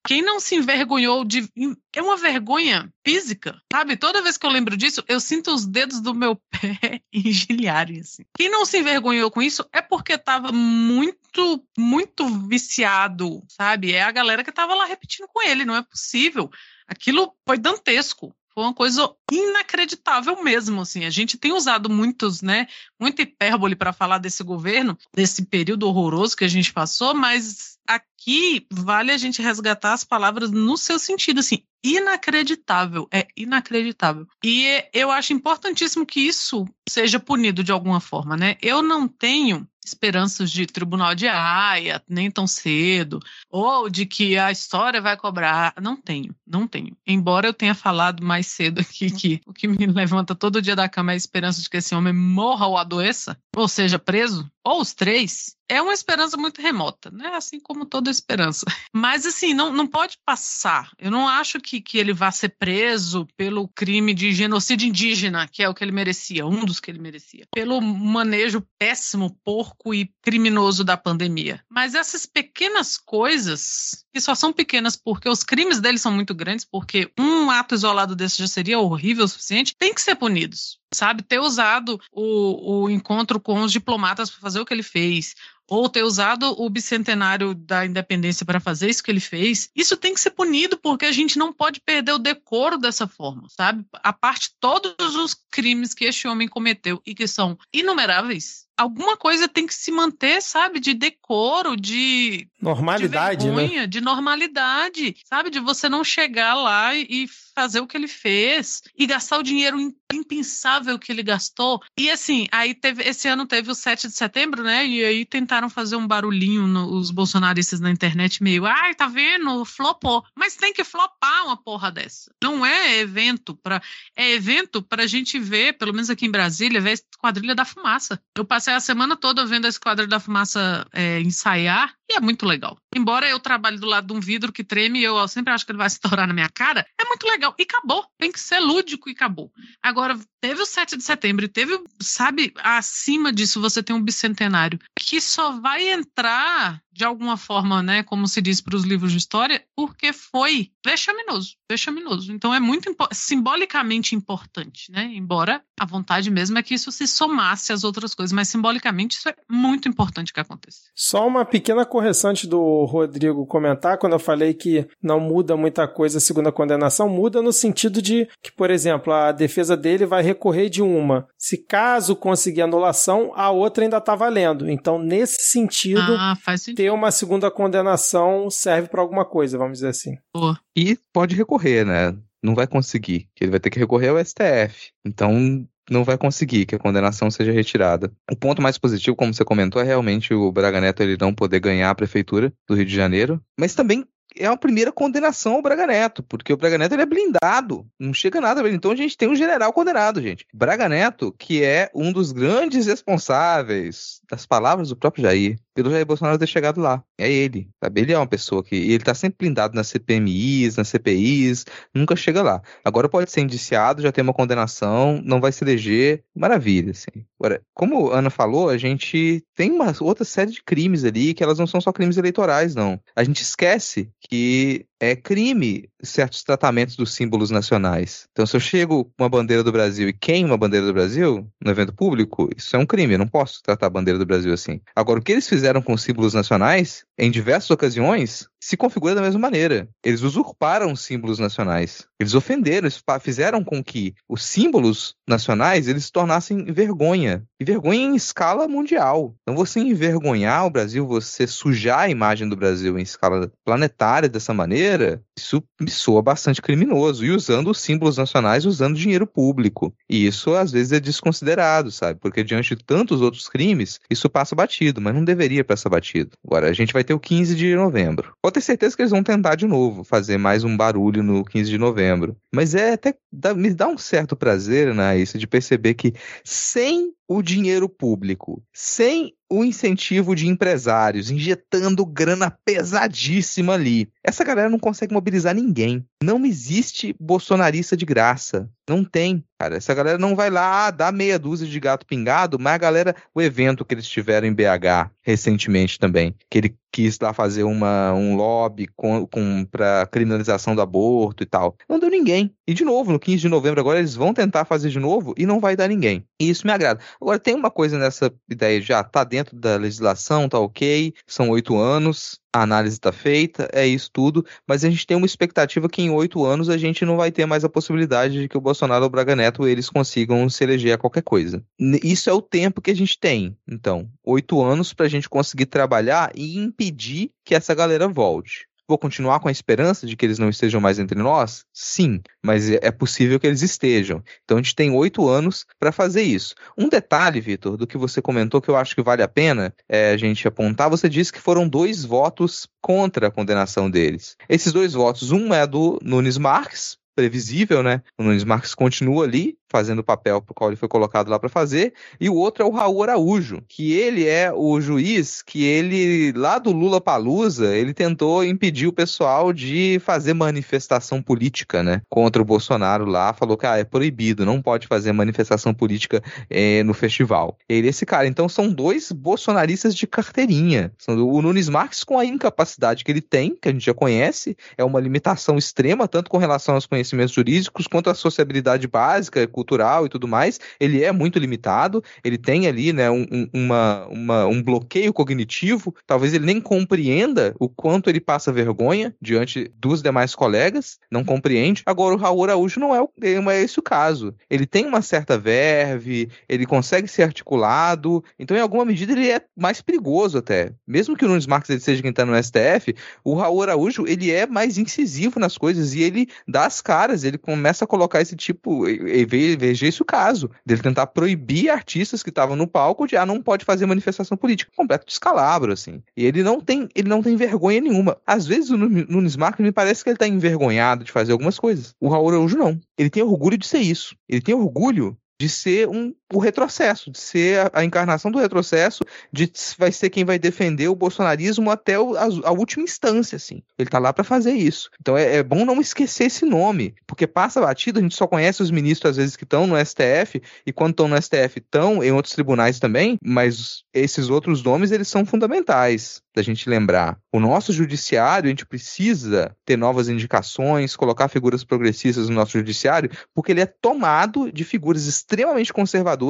Quem não se envergonhou de. É uma vergonha física, sabe? Toda vez que eu lembro disso, eu sinto os dedos do meu pé engilharem. Assim. Quem não se envergonhou com isso é porque tava muito, muito viciado, sabe? É a galera que tava lá repetindo com ele, não é possível. Aquilo foi dantesco. Foi uma coisa inacreditável mesmo, assim. A gente tem usado muitos, né, muita hipérbole para falar desse governo, desse período horroroso que a gente passou, mas aqui vale a gente resgatar as palavras no seu sentido, assim, inacreditável, é inacreditável. E eu acho importantíssimo que isso seja punido de alguma forma, né? Eu não tenho esperanças de tribunal de Haia, nem tão cedo, ou de que a história vai cobrar. Não tenho, não tenho. Embora eu tenha falado mais cedo aqui que o que me levanta todo dia da cama é a esperança de que esse homem morra ou adoeça, ou seja preso, ou os três, é uma esperança muito remota, né? Assim como toda esperança. Mas, assim, não, não pode passar. Eu não acho que, que ele vá ser preso pelo crime de genocídio indígena, que é o que ele merecia, um dos que ele merecia, pelo manejo péssimo, porco e criminoso da pandemia. Mas essas pequenas coisas, que só são pequenas porque os crimes dele são muito grandes, porque um ato isolado desse já seria horrível o suficiente, tem que ser punidos sabe, ter usado o, o encontro com os diplomatas para fazer o que ele fez, ou ter usado o bicentenário da independência para fazer isso que ele fez, isso tem que ser punido, porque a gente não pode perder o decoro dessa forma, sabe? A parte todos os crimes que este homem cometeu e que são inumeráveis, alguma coisa tem que se manter, sabe? De decoro, de. Normalidade, de né? vergonha, né? De normalidade, sabe? De você não chegar lá e fazer o que ele fez e gastar o dinheiro impensável que ele gastou. E assim, aí teve. Esse ano teve o 7 de setembro, né? E aí tentaram fazer um barulhinho nos bolsonaristas na internet, meio, ai, tá vendo? Flopou. Mas tem que flopar uma porra dessa. Não é evento para. É evento pra gente ver, pelo menos aqui em Brasília, ver a Quadrilha da Fumaça. Eu passei a semana toda vendo a Esquadra da Fumaça é, ensaiar é muito legal. Embora eu trabalhe do lado de um vidro que treme e eu sempre acho que ele vai estourar na minha cara, é muito legal. E acabou. Tem que ser lúdico e acabou. Agora, teve o 7 de setembro e teve, sabe, acima disso você tem um bicentenário que só vai entrar de alguma forma, né, como se diz para os livros de história, porque foi vexaminoso, vexaminoso. Então é muito impo simbolicamente importante, né? Embora a vontade mesmo é que isso se somasse às outras coisas, mas simbolicamente isso é muito importante que aconteça. Só uma pequena correção antes do Rodrigo comentar, quando eu falei que não muda muita coisa segundo a condenação, muda no sentido de que, por exemplo, a defesa dele vai recorrer de uma. Se caso conseguir anulação, a outra ainda está valendo. Então, nesse sentido, ah, ter uma segunda condenação serve para alguma coisa, vamos dizer assim. Boa. E pode recorrer, né? Não vai conseguir, que ele vai ter que recorrer ao STF. Então, não vai conseguir que a condenação seja retirada. O ponto mais positivo, como você comentou, é realmente o Braga Neto ele não poder ganhar a prefeitura do Rio de Janeiro, mas também é a primeira condenação ao Braga Neto, porque o Braga Neto ele é blindado, não chega nada. Então a gente tem um general condenado, gente. Braga Neto, que é um dos grandes responsáveis das palavras do próprio Jair, pelo Jair Bolsonaro ter chegado lá. É ele, sabe? Ele é uma pessoa que ele tá sempre blindado nas CPMIs, nas CPIs, nunca chega lá. Agora pode ser indiciado, já tem uma condenação, não vai se eleger, maravilha, assim. Agora, como a Ana falou, a gente tem uma outra série de crimes ali que elas não são só crimes eleitorais, não. A gente esquece que é crime certos tratamentos dos símbolos nacionais. Então, se eu chego com uma bandeira do Brasil e queimo uma bandeira do Brasil no evento público, isso é um crime. Eu não posso tratar a bandeira do Brasil assim. Agora, o que eles fizeram com os símbolos nacionais, em diversas ocasiões, se configura da mesma maneira. Eles usurparam os símbolos nacionais. Eles ofenderam, fizeram com que os símbolos nacionais eles se tornassem vergonha. E vergonha em escala mundial. Então, você envergonhar o Brasil, você sujar a imagem do Brasil em escala planetária dessa maneira, isso me soa bastante criminoso. E usando os símbolos nacionais, usando dinheiro público. E isso, às vezes, é desconsiderado, sabe? Porque diante de tantos outros crimes, isso passa batido, mas não deveria passar batido. Agora, a gente vai ter o 15 de novembro. Pode ter certeza que eles vão tentar de novo fazer mais um barulho no 15 de novembro. Mas é até. Dá, me dá um certo prazer, né, isso, de perceber que sem o dinheiro público, sem o incentivo de empresários, injetando grana pesadíssima ali. Essa galera não consegue mobilizar ninguém. Não existe bolsonarista de graça. Não tem, cara. Essa galera não vai lá ah, dar meia dúzia de gato pingado, mas a galera, o evento que eles tiveram em BH recentemente também, que ele quis lá fazer uma, um lobby com, com para criminalização do aborto e tal. Não deu ninguém. E de novo, no 15 de novembro agora eles vão tentar fazer de novo e não vai dar ninguém. E isso me agrada. Agora tem uma coisa nessa ideia já tá dentro da legislação, tá ok, são oito anos, a análise está feita, é isso tudo, mas a gente tem uma expectativa que em oito anos a gente não vai ter mais a possibilidade de que o Bolsonaro ou o Braga Neto eles consigam se eleger a qualquer coisa. Isso é o tempo que a gente tem. Então, oito anos para a gente conseguir trabalhar e impedir que essa galera volte. Vou continuar com a esperança de que eles não estejam mais entre nós? Sim, mas é, é possível que eles estejam. Então a gente tem oito anos para fazer isso. Um detalhe, Vitor, do que você comentou que eu acho que vale a pena é, a gente apontar, você disse que foram dois votos contra a condenação deles. Esses dois votos, um é do Nunes Marques, previsível, né? O Nunes Marques continua ali, fazendo o papel para o qual ele foi colocado lá para fazer, e o outro é o Raul Araújo, que ele é o juiz que ele, lá do Lula Palusa, ele tentou impedir o pessoal de fazer manifestação política, né, contra o Bolsonaro lá, falou que ah, é proibido, não pode fazer manifestação política eh, no festival. Ele esse cara, então são dois bolsonaristas de carteirinha. O Nunes Marques com a incapacidade que ele tem, que a gente já conhece, é uma limitação extrema, tanto com relação aos conhecimentos jurídicos, quanto à sociabilidade básica, cultural e tudo mais, ele é muito limitado, ele tem ali né, um, uma, uma, um bloqueio cognitivo, talvez ele nem compreenda o quanto ele passa vergonha diante dos demais colegas, não compreende. Agora, o Raul Araújo não é, o, não é esse o caso. Ele tem uma certa verve, ele consegue ser articulado, então, em alguma medida, ele é mais perigoso até. Mesmo que o Nunes Marques ele seja quem está no STF, o Raul Araújo ele é mais incisivo nas coisas e ele dá as caras, ele começa a colocar esse tipo, e, veja esse o caso, dele tentar proibir artistas que estavam no palco de, ah, não pode fazer manifestação política. Completo descalabro, assim. E ele não tem, ele não tem vergonha nenhuma. Às vezes o Nunes Marques me parece que ele tá envergonhado de fazer algumas coisas. O Raul Araújo não. Ele tem orgulho de ser isso. Ele tem orgulho de ser um, o retrocesso, de ser a, a, encarnação do retrocesso, de vai ser quem vai defender o bolsonarismo até o, a, a, última instância, assim. Ele tá lá para fazer isso. Então é, é, bom não esquecer esse nome, porque passa batido, a gente só conhece os ministros às vezes que estão no STF, e quando estão no STF estão em outros tribunais também, mas esses outros nomes eles são fundamentais da gente lembrar. O nosso judiciário, a gente precisa ter novas indicações, colocar figuras progressistas no nosso judiciário, porque ele é tomado de figuras extremamente conservadoras,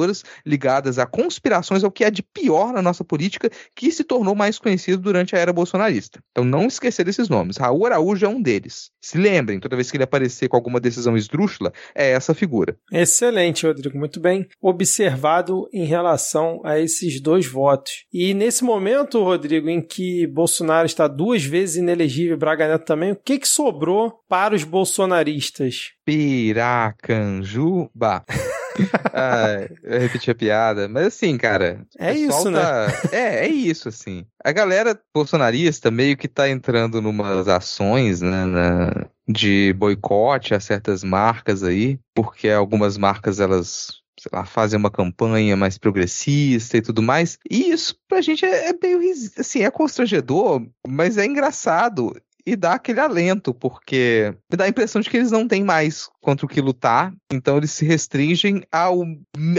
ligadas a conspirações, ao que é de pior na nossa política, que se tornou mais conhecido durante a era bolsonarista. Então, não esquecer desses nomes. Raul Araújo é um deles. Se lembrem, toda vez que ele aparecer com alguma decisão esdrúxula, é essa figura. Excelente, Rodrigo. Muito bem observado em relação a esses dois votos. E nesse momento, Rodrigo, em que Bolsonaro está duas vezes inelegível, Braga Neto também, o que, que sobrou para os bolsonaristas? Piracanjuba. ah, eu repeti a piada, mas assim, cara. É isso, né? tá... né? É, é isso, assim. A galera bolsonarista meio que tá entrando numas ações, né, na... de boicote a certas marcas aí, porque algumas marcas elas sei lá, fazem uma campanha mais progressista e tudo mais. E isso pra gente é, é meio assim, é constrangedor, mas é engraçado e dá aquele alento, porque me dá a impressão de que eles não têm mais contra o que lutar, então eles se restringem ao,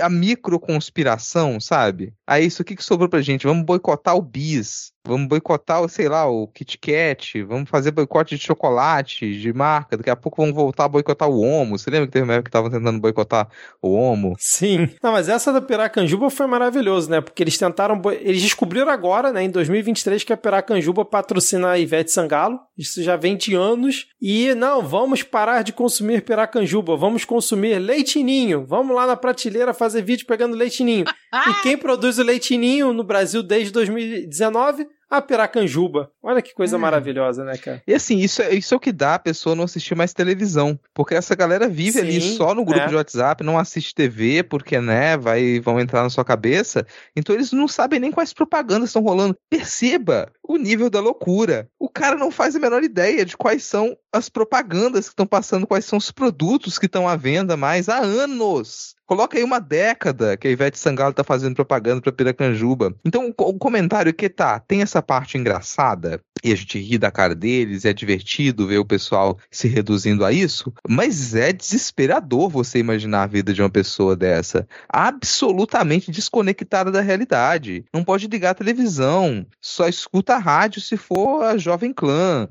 a micro conspiração, sabe? Aí isso aqui que sobrou pra gente, vamos boicotar o bis, vamos boicotar, sei lá, o Kit Kat, vamos fazer boicote de chocolate, de marca, daqui a pouco vamos voltar a boicotar o Omo. Você lembra que teve uma época que estavam tentando boicotar o Omo? Sim. Não, mas essa da Piracanjuba foi maravilhoso, né? Porque eles tentaram, eles descobriram agora, né, em 2023 que a Piracanjuba patrocina a Ivete Sangalo, isso já vem de anos, e não, vamos parar de consumir Piracanjuba, vamos consumir leitinho, vamos lá na prateleira fazer vídeo pegando leitinho. e quem produz o leitinho no Brasil desde 2019 a Piracanjuba. Olha que coisa é. maravilhosa, né, cara? E assim, isso, é, isso é o que dá a pessoa não assistir mais televisão. Porque essa galera vive Sim, ali só no grupo é. de WhatsApp, não assiste TV, porque, né, vai, vão entrar na sua cabeça. Então eles não sabem nem quais propagandas estão rolando. Perceba o nível da loucura. O cara não faz a menor ideia de quais são as propagandas que estão passando, quais são os produtos que estão à venda mais há anos. Coloca aí uma década que a Ivete Sangalo tá fazendo propaganda pra Piracanjuba. Então, o comentário que tá, tem essa parte engraçada, e a gente ri da cara deles, é divertido ver o pessoal se reduzindo a isso, mas é desesperador você imaginar a vida de uma pessoa dessa, absolutamente desconectada da realidade. Não pode ligar a televisão, só escuta a rádio se for a Jovem Clã.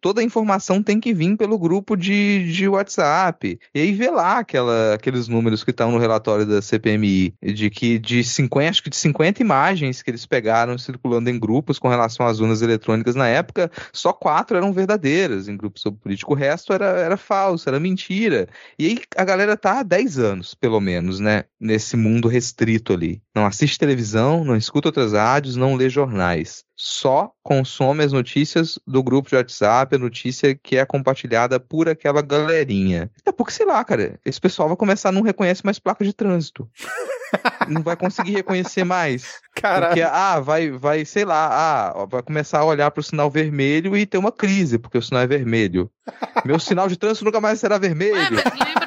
Toda a informação tem que vir pelo grupo de, de WhatsApp. E aí vê lá aquela, aqueles números que estão no relatório da CPMI, de que de 50, acho que de 50 imagens que eles pegaram circulando em grupos com relação às urnas eletrônicas na época, só quatro eram verdadeiras em grupos sobre político. O resto era, era falso, era mentira. E aí a galera tá há 10 anos, pelo menos, né? Nesse mundo restrito ali. Não assiste televisão, não escuta outras rádios, não lê jornais só consome as notícias do grupo de WhatsApp, a notícia que é compartilhada por aquela galerinha. É porque, sei lá, cara, esse pessoal vai começar a não reconhece mais placa de trânsito. não vai conseguir reconhecer mais. Caralho. Porque, ah, vai, vai, sei lá, ah, vai começar a olhar para o sinal vermelho e ter uma crise, porque o sinal é vermelho. Meu sinal de trânsito nunca mais será vermelho. Ué, da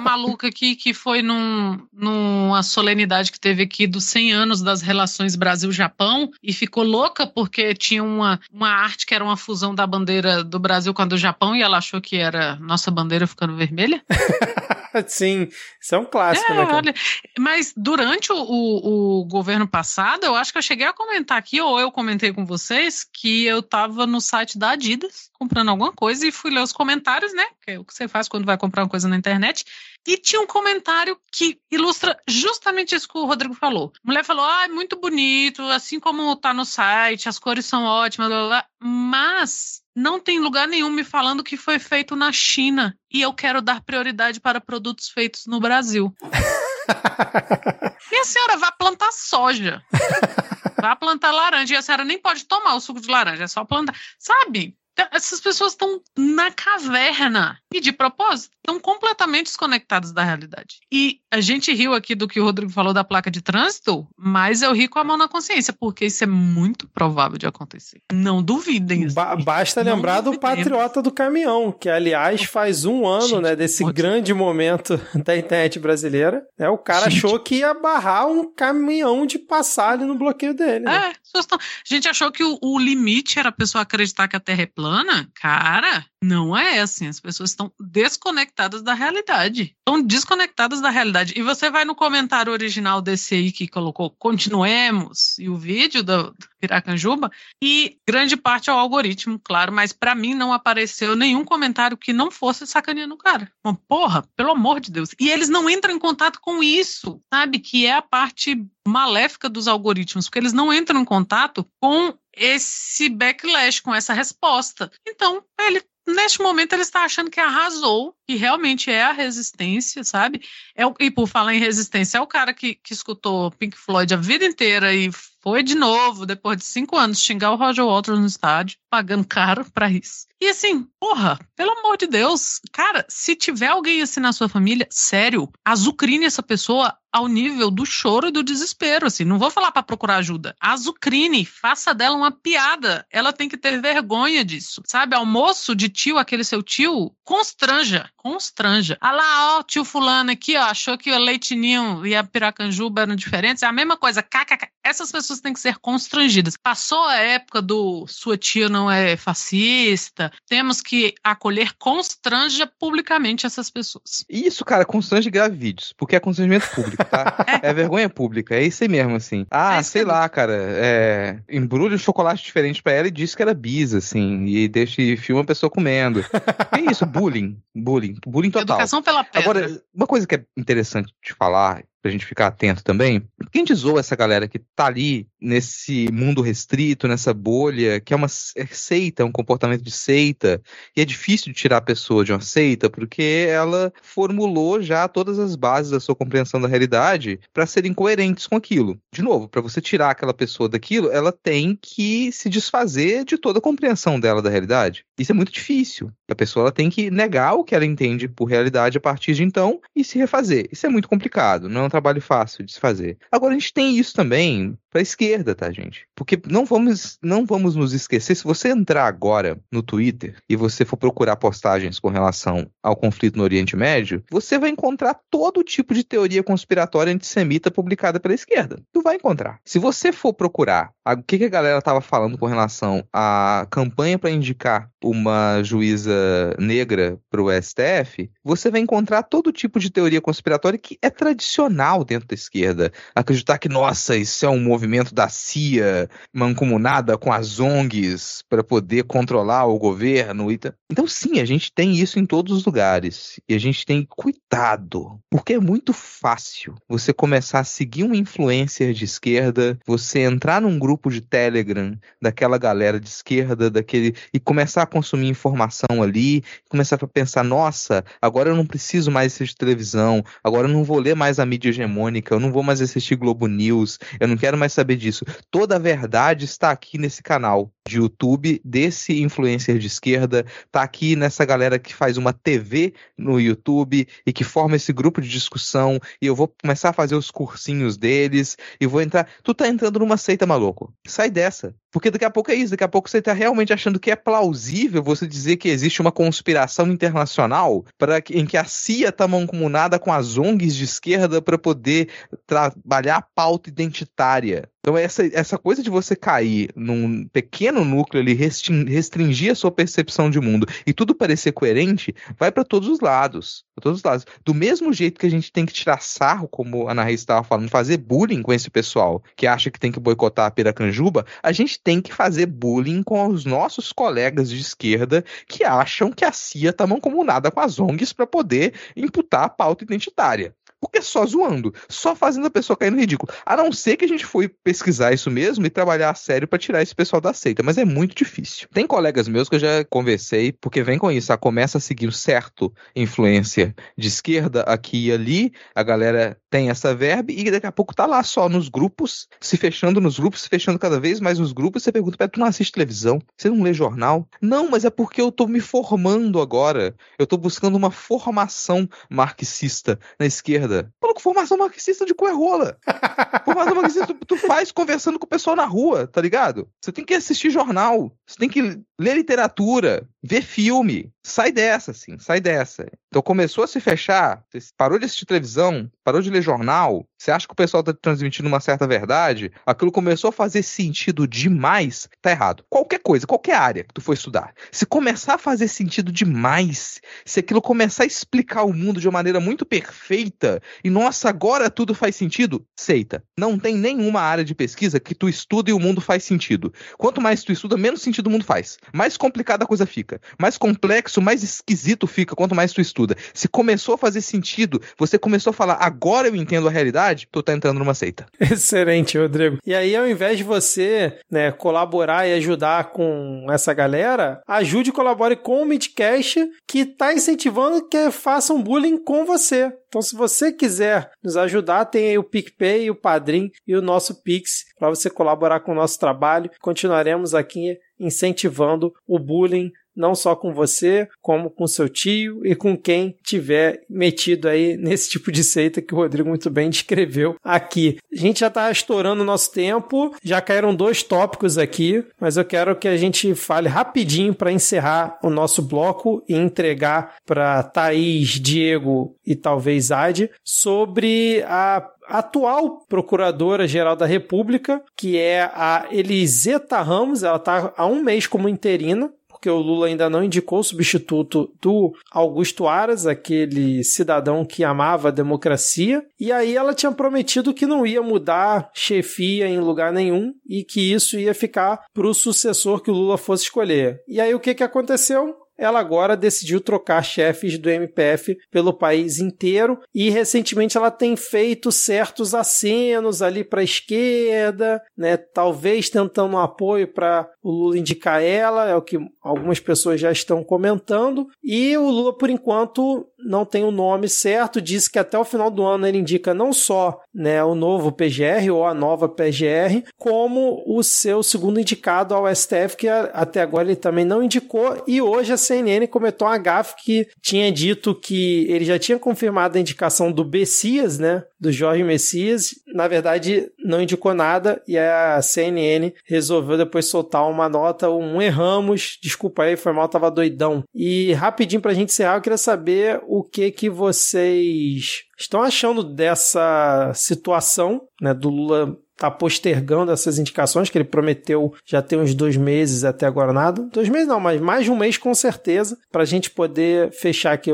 maluca aqui que foi num, numa solenidade que teve aqui dos 100 anos das relações Brasil-Japão e ficou louca porque tinha uma, uma arte que era uma fusão da bandeira do Brasil com a do Japão e ela achou que era nossa bandeira ficando vermelha? Sim, isso é um clássico, é, né? Olha, mas durante o, o, o, governo passado, eu acho que eu cheguei a comentar aqui, ou eu comentei com vocês, que eu estava no site da Adidas comprando alguma coisa e fui ler os comentários, né? Que é o que você faz quando vai comprar uma coisa na internet. E tinha um comentário que ilustra justamente isso que o Rodrigo falou. A mulher falou: ah, é muito bonito, assim como tá no site, as cores são ótimas, blá, blá, blá. mas não tem lugar nenhum me falando que foi feito na China e eu quero dar prioridade para produtos feitos no Brasil. Minha senhora, vá plantar soja. Vá plantar laranja. E a senhora nem pode tomar o suco de laranja, é só plantar. Sabe? Essas pessoas estão na caverna. E de propósito, estão completamente desconectadas da realidade. E a gente riu aqui do que o Rodrigo falou da placa de trânsito, mas eu ri com a mão na consciência, porque isso é muito provável de acontecer. Não duvidem. Assim. Ba basta Não lembrar do patriota do caminhão, que aliás faz um ano, gente, né, desse grande momento da internet brasileira. É, o cara gente. achou que ia barrar um caminhão de passar ali no bloqueio dele. Né? É, a gente achou que o, o limite era a pessoa acreditar que a Terra é plana. Cara, não é assim. As pessoas estão desconectadas da realidade. Estão desconectadas da realidade. E você vai no comentário original desse aí que colocou continuemos e o vídeo do, do Piracanjuba e grande parte é o algoritmo, claro, mas para mim não apareceu nenhum comentário que não fosse sacaneando o cara. Uma porra, pelo amor de Deus. E eles não entram em contato com isso, sabe? Que é a parte maléfica dos algoritmos, porque eles não entram em contato com esse backlash, com essa resposta. Então, ele neste momento ele está achando que arrasou, que realmente é a resistência, sabe? É, e por falar em resistência, é o cara que, que escutou Pink Floyd a vida inteira e foi de novo, depois de cinco anos, xingar o Roger Waters no estádio, pagando caro pra isso. E assim, porra, pelo amor de Deus, cara, se tiver alguém assim na sua família, sério, azucrine essa pessoa ao nível do choro e do desespero, assim, não vou falar para procurar ajuda. Azucrine, faça dela uma piada. Ela tem que ter vergonha disso. Sabe, almoço de tio, aquele seu tio, constranja, constranja. Ah lá, ó, tio fulano aqui, ó, achou que o leitinho e a piracanjuba eram diferentes. É a mesma coisa, kkk. Essas pessoas têm que ser constrangidas. Passou a época do sua tia não é fascista, temos que acolher, constranja publicamente essas pessoas. Isso, cara, constrange grave vídeos, porque é constrangimento público, tá? é. é. vergonha pública, é isso aí mesmo, assim. Ah, é sei lá, cara, é... embrulha chocolate diferente para ela e diz que era bis, assim, e deixa e filma a pessoa comendo. é isso, bullying, bullying, bullying total. Educação pela pedra. Agora, uma coisa que é interessante de falar, pra gente ficar atento também. Quem zoa essa galera que tá ali nesse mundo restrito, nessa bolha, que é uma é seita, um comportamento de seita, e é difícil de tirar a pessoa de uma seita porque ela formulou já todas as bases da sua compreensão da realidade para serem coerentes com aquilo. De novo, para você tirar aquela pessoa daquilo, ela tem que se desfazer de toda a compreensão dela da realidade. Isso é muito difícil. A pessoa ela tem que negar o que ela entende por realidade a partir de então e se refazer. Isso é muito complicado, não é um trabalho fácil de se fazer. Agora a gente tem isso também, para a esquerda, tá, gente? Porque não vamos, não vamos nos esquecer, se você entrar agora no Twitter e você for procurar postagens com relação ao conflito no Oriente Médio, você vai encontrar todo tipo de teoria conspiratória antissemita publicada pela esquerda. Tu vai encontrar. Se você for procurar o que, que a galera estava falando com relação à campanha para indicar uma juíza negra para o STF, você vai encontrar todo tipo de teoria conspiratória que é tradicional dentro da esquerda. Acreditar que, nossa, isso é um movimento da CIA mancomunada com as ONGs para poder controlar o governo. Então, sim, a gente tem isso em todos os lugares. E a gente tem cuidado, porque é muito fácil você começar a seguir um influencer de esquerda, você entrar num grupo de Telegram daquela galera de esquerda, daquele e começar a consumir informação ali, começar a pensar, nossa, agora eu não preciso mais assistir televisão, agora eu não vou ler mais a mídia hegemônica, eu não vou mais assistir Globo News, eu não quero mais saber disso. Toda a verdade está aqui nesse canal de YouTube desse influencer de esquerda, tá aqui nessa galera que faz uma TV no YouTube e que forma esse grupo de discussão, e eu vou começar a fazer os cursinhos deles, e vou entrar. Tu tá entrando numa seita maluco. Sai dessa. Porque daqui a pouco é isso, daqui a pouco você está realmente achando que é plausível você dizer que existe uma conspiração internacional para em que a CIA está mancomunada com as ONGs de esquerda para poder trabalhar a pauta identitária. Então, essa, essa coisa de você cair num pequeno núcleo ali, restringir a sua percepção de mundo e tudo parecer coerente, vai para todos os lados. Pra todos os lados. Do mesmo jeito que a gente tem que tirar sarro, como a Ana Reis estava falando, fazer bullying com esse pessoal que acha que tem que boicotar a Piracanjuba, a gente tem que fazer bullying com os nossos colegas de esquerda que acham que a CIA está mancomunada com as ONGs para poder imputar a pauta identitária. Porque só zoando, só fazendo a pessoa cair no ridículo. A não ser que a gente foi pesquisar isso mesmo e trabalhar a sério para tirar esse pessoal da seita, mas é muito difícil. Tem colegas meus que eu já conversei, porque vem com isso, a começa a seguir certo influência de esquerda aqui e ali, a galera tem essa verba e daqui a pouco tá lá só nos grupos, se fechando nos grupos, se fechando cada vez mais nos grupos, você pergunta, tu não assiste televisão? Você não lê jornal? Não, mas é porque eu tô me formando agora. Eu tô buscando uma formação marxista na esquerda esquerda. Maluco, formação marxista de coerrola. formação marxista tu, tu, faz conversando com o pessoal na rua, tá ligado? Você tem que assistir jornal, você tem que ler literatura, ver filme. Sai dessa, assim, sai dessa. Então começou a se fechar, você parou de assistir televisão, parou de ler jornal, você acha que o pessoal tá transmitindo uma certa verdade, aquilo começou a fazer sentido demais, tá errado. Qualquer coisa, qualquer área que tu for estudar, se começar a fazer sentido demais, se aquilo começar a explicar o mundo de uma maneira muito perfeita, e nossa, agora tudo faz sentido, seita. Não tem nenhuma área de pesquisa que tu estuda e o mundo faz sentido. Quanto mais tu estuda, menos sentido o mundo faz. Mais complicada a coisa fica. Mais complexo, mais esquisito fica quanto mais tu estuda. Se começou a fazer sentido, você começou a falar, agora eu entendo a realidade, tu tá entrando numa seita. Excelente, Rodrigo. E aí, ao invés de você né, colaborar e ajudar com essa galera, ajude e colabore com o Midcast, que tá incentivando que façam bullying com você. Então, se você quiser nos ajudar, tem aí o PicPay, o Padrim e o nosso Pix para você colaborar com o nosso trabalho. Continuaremos aqui incentivando o bullying não só com você, como com seu tio e com quem tiver metido aí nesse tipo de seita que o Rodrigo muito bem descreveu aqui. A gente já está estourando o nosso tempo, já caíram dois tópicos aqui, mas eu quero que a gente fale rapidinho para encerrar o nosso bloco e entregar para Thaís, Diego e talvez Ade sobre a atual Procuradora-Geral da República, que é a Eliseta Ramos, ela está há um mês como interina, porque o Lula ainda não indicou o substituto do Augusto Aras, aquele cidadão que amava a democracia. E aí ela tinha prometido que não ia mudar chefia em lugar nenhum e que isso ia ficar para o sucessor que o Lula fosse escolher. E aí o que, que aconteceu? Ela agora decidiu trocar chefes do MPF pelo país inteiro e recentemente ela tem feito certos acenos ali para a esquerda, né? Talvez tentando um apoio para o Lula indicar ela, é o que algumas pessoas já estão comentando. E o Lula, por enquanto, não tem o nome certo, disse que até o final do ano ele indica não só né, o novo PGR ou a nova PGR, como o seu segundo indicado ao STF, que até agora ele também não indicou. E hoje a CNN cometeu uma gafe que tinha dito que ele já tinha confirmado a indicação do Bessias, né? Do Jorge Messias. Na verdade, não indicou nada e a CNN resolveu depois soltar uma nota, um erramos, desculpa aí, foi mal, tava doidão. E rapidinho pra gente encerrar, eu queria saber o que que vocês estão achando dessa situação, né, do Lula tá postergando essas indicações que ele prometeu já tem uns dois meses até agora nada. Dois meses não, mas mais de um mês com certeza, para a gente poder fechar aqui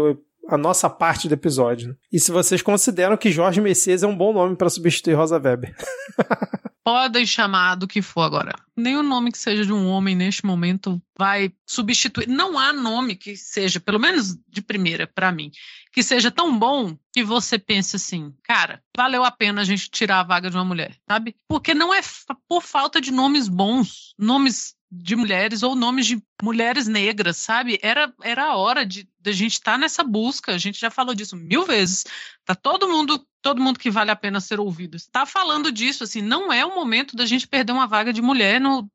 a nossa parte do episódio. Né? E se vocês consideram que Jorge Messias é um bom nome para substituir Rosa Weber. Podem chamar do que for agora. Nenhum nome que seja de um homem neste momento vai substituir. Não há nome que seja, pelo menos de primeira, para mim, que seja tão bom que você pense assim, cara, valeu a pena a gente tirar a vaga de uma mulher, sabe? Porque não é por falta de nomes bons, nomes de mulheres ou nomes de mulheres negras, sabe? Era, era a hora de, de a gente estar tá nessa busca. A gente já falou disso mil vezes. Tá todo mundo, todo mundo que vale a pena ser ouvido, está falando disso. Assim, não é o momento da gente perder uma vaga de mulher no,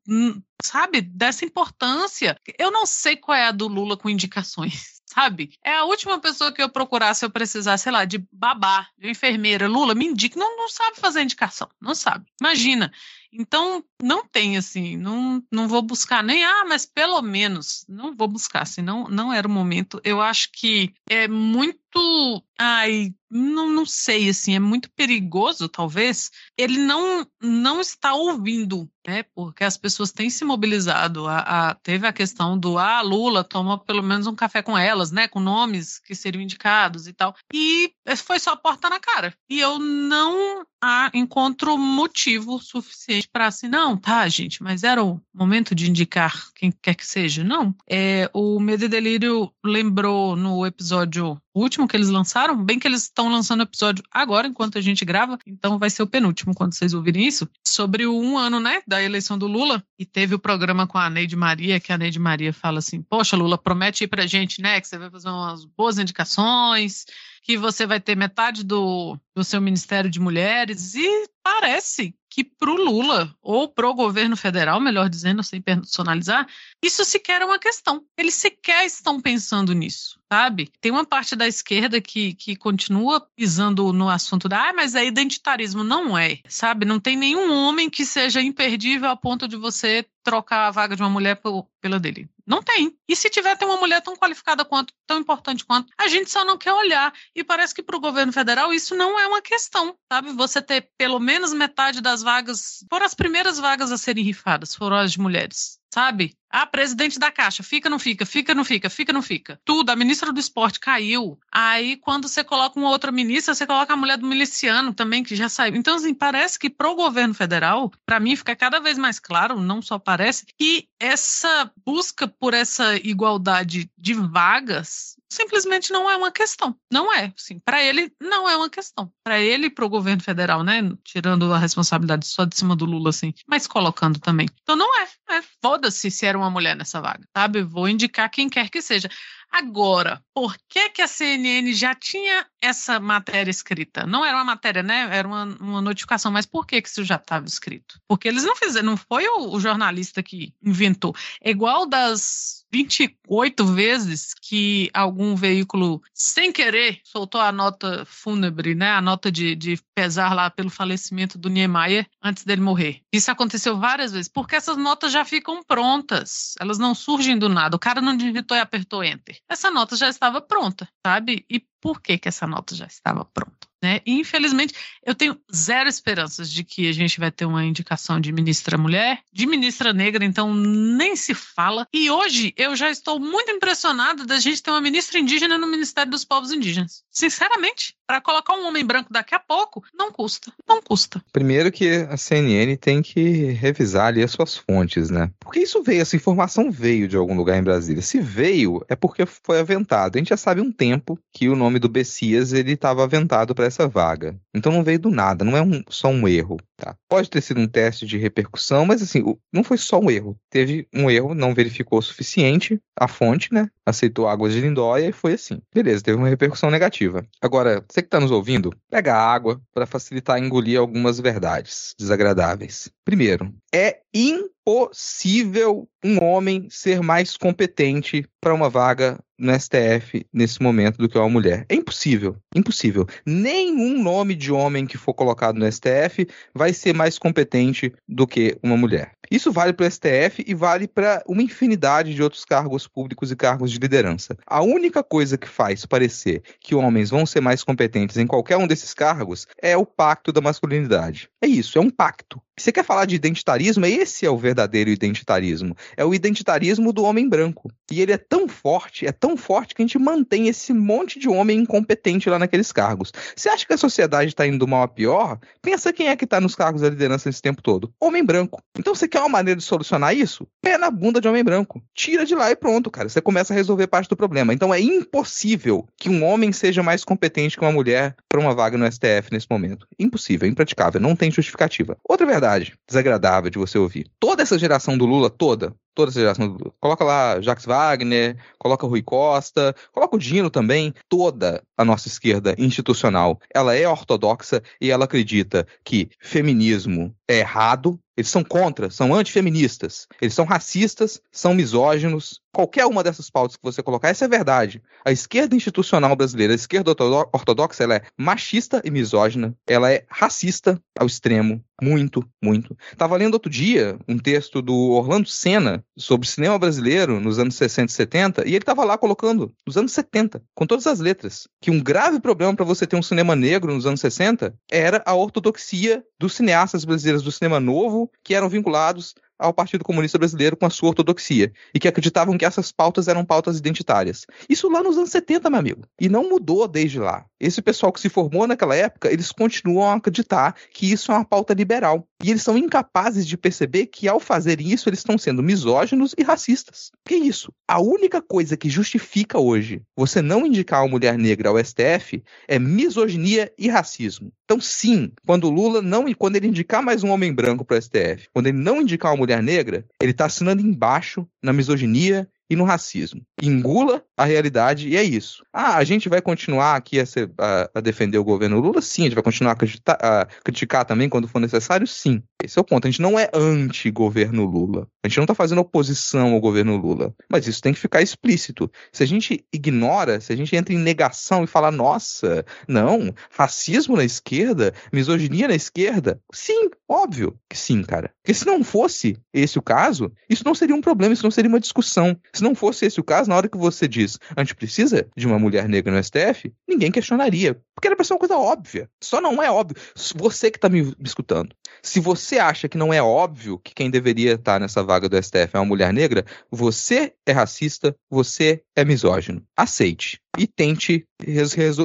sabe? Dessa importância. Eu não sei qual é a do Lula com indicações sabe? É a última pessoa que eu procurar se eu precisar, sei lá, de babá, de enfermeira. Lula, me indique. Não, não sabe fazer indicação, não sabe. Imagina. Então, não tem assim, não, não vou buscar nem, ah, mas pelo menos, não vou buscar, senão não era o momento. Eu acho que é muito, ai, não, não sei, assim, é muito perigoso, talvez, ele não, não está ouvindo, né, porque as pessoas têm se mobilizado, a, a, teve a questão do, ah, Lula toma pelo menos um café com elas, né, com nomes que seriam indicados e tal, e foi só porta na cara, e eu não a, encontro motivo suficiente para assim, não, tá, gente, mas era o momento de indicar quem quer que seja. Não. É, o Medo e Delírio lembrou no episódio último que eles lançaram, bem que eles estão lançando o episódio agora, enquanto a gente grava, então vai ser o penúltimo quando vocês ouvirem isso, sobre o um ano, né, da eleição do Lula, e teve o programa com a Neide Maria, que a Neide Maria fala assim, poxa, Lula, promete aí pra gente, né, que você vai fazer umas boas indicações, que você vai ter metade do, do seu Ministério de Mulheres, e parece que para o Lula, ou para o governo federal, melhor dizendo, sem personalizar, isso sequer é uma questão. Eles sequer estão pensando nisso, sabe? Tem uma parte da esquerda que, que continua pisando no assunto da, ah, mas é identitarismo. Não é, sabe? Não tem nenhum homem que seja imperdível a ponto de você trocar a vaga de uma mulher pela dele. Não tem. E se tiver, tem uma mulher tão qualificada quanto, tão importante quanto, a gente só não quer olhar. E parece que para o governo federal isso não é uma questão, sabe? Você ter pelo menos metade das vagas, foram as primeiras vagas a serem rifadas, foram as de mulheres sabe? Ah, presidente da Caixa, fica, não fica, fica, não fica, fica, não fica. Tudo, a ministra do esporte caiu. Aí, quando você coloca uma outra ministra, você coloca a mulher do miliciano também, que já saiu. Então, assim, parece que para o governo federal, para mim, fica cada vez mais claro, não só parece, que essa busca por essa igualdade de vagas simplesmente não é uma questão. Não é. Assim, para ele, não é uma questão. Para ele e para o governo federal, né? Tirando a responsabilidade só de cima do Lula, assim, mas colocando também. Então, não é. é foda-se se era uma mulher nessa vaga, sabe? Vou indicar quem quer que seja. Agora, por que, que a CNN já tinha essa matéria escrita? Não era uma matéria, né? Era uma, uma notificação, mas por que, que isso já estava escrito? Porque eles não fizeram, não foi o, o jornalista que inventou. É igual das 28 vezes que algum veículo, sem querer, soltou a nota fúnebre, né? A nota de, de pesar lá pelo falecimento do Niemeyer antes dele morrer. Isso aconteceu várias vezes, porque essas notas já ficam prontas. Elas não surgem do nada. O cara não digitou e apertou Enter. Essa nota já estava pronta, sabe? E por que, que essa nota já estava pronta? Né? E, infelizmente, eu tenho zero esperanças de que a gente vai ter uma indicação de ministra mulher, de ministra negra, então nem se fala. E hoje eu já estou muito impressionada da gente ter uma ministra indígena no Ministério dos Povos Indígenas. Sinceramente, para colocar um homem branco daqui a pouco, não custa. Não custa. Primeiro que a CNN tem que revisar ali as suas fontes, né? Porque isso veio, essa informação veio de algum lugar em Brasília. Se veio, é porque foi aventado. A gente já sabe um tempo que o nome do Bessias ele estava aventado para essa vaga. Então não veio do nada, não é um, só um erro. Tá? Pode ter sido um teste de repercussão, mas assim, não foi só um erro. Teve um erro, não verificou o suficiente a fonte, né? Aceitou águas de lindóia e foi assim. Beleza, teve uma repercussão negativa. Agora, você que está nos ouvindo, pega água para facilitar engolir algumas verdades desagradáveis. Primeiro, é impossível um homem ser mais competente para uma vaga no STF nesse momento do que uma mulher. É impossível. Impossível. Nenhum nome de homem que for colocado no STF vai ser mais competente do que uma mulher. Isso vale para o STF e vale para uma infinidade de outros cargos públicos e cargos de liderança. A única coisa que faz parecer que homens vão ser mais competentes em qualquer um desses cargos é o pacto da masculinidade. É isso, é um pacto. Você quer falar de identitarismo? Esse é o verdadeiro identitarismo. É o identitarismo do homem branco. E ele é tão forte, é tão forte que a gente mantém esse monte de homem incompetente lá naqueles cargos. Você acha que a sociedade está indo do mal a pior? Pensa quem é que está nos cargos da liderança esse tempo todo. Homem branco. Então você quer uma maneira de solucionar isso? Pé na bunda de homem branco. Tira de lá e pronto, cara. Você começa a resolver parte do problema. Então é impossível que um homem seja mais competente que uma mulher para uma vaga no STF nesse momento. Impossível, impraticável. Não tem justificativa. Outra verdade desagradável de você ouvir. Toda essa geração do Lula, toda, toda essa geração do Lula. Coloca lá Jacques Wagner, coloca Rui Costa, coloca o Dino também. Toda a nossa esquerda institucional, ela é ortodoxa e ela acredita que feminismo é errado, eles são contra, são antifeministas, eles são racistas, são misóginos. Qualquer uma dessas pautas que você colocar, essa é verdade. A esquerda institucional brasileira, a esquerda ortodoxa, ela é machista e misógina, ela é racista ao extremo, muito, muito. Estava lendo outro dia um texto do Orlando Senna sobre cinema brasileiro nos anos 60 e 70, e ele estava lá colocando, nos anos 70, com todas as letras, que um grave problema para você ter um cinema negro nos anos 60 era a ortodoxia dos cineastas brasileiros do cinema novo que eram vinculados ao Partido Comunista Brasileiro com a sua ortodoxia e que acreditavam que essas pautas eram pautas identitárias. Isso lá nos anos 70, meu amigo. E não mudou desde lá. Esse pessoal que se formou naquela época, eles continuam a acreditar que isso é uma pauta liberal. E eles são incapazes de perceber que ao fazerem isso, eles estão sendo misóginos e racistas. Que isso? A única coisa que justifica hoje você não indicar uma mulher negra ao STF é misoginia e racismo. Então, sim, quando o Lula não, quando ele indicar mais um homem branco para o STF, quando ele não indicar uma mulher negra, ele está assinando embaixo na misoginia e no racismo. Engula a realidade e é isso. Ah, a gente vai continuar aqui a, ser, a, a defender o governo Lula? Sim. A gente vai continuar a, acreditar, a criticar também quando for necessário? Sim. Esse é o ponto. A gente não é anti-governo Lula. A gente não está fazendo oposição ao governo Lula. Mas isso tem que ficar explícito. Se a gente ignora, se a gente entra em negação e fala, nossa, não, racismo na esquerda, misoginia na esquerda, sim, óbvio que sim, cara. Porque se não fosse esse o caso, isso não seria um problema, isso não seria uma discussão. Se não fosse esse o caso, na hora que você diz a gente precisa de uma mulher negra no STF, ninguém questionaria. Porque era pra ser uma coisa óbvia. Só não é óbvio. Você que tá me, escutando. Se você acha que não é óbvio que quem deveria estar nessa vaga do STF é uma mulher negra, você é racista, você é misógino. Aceite e tente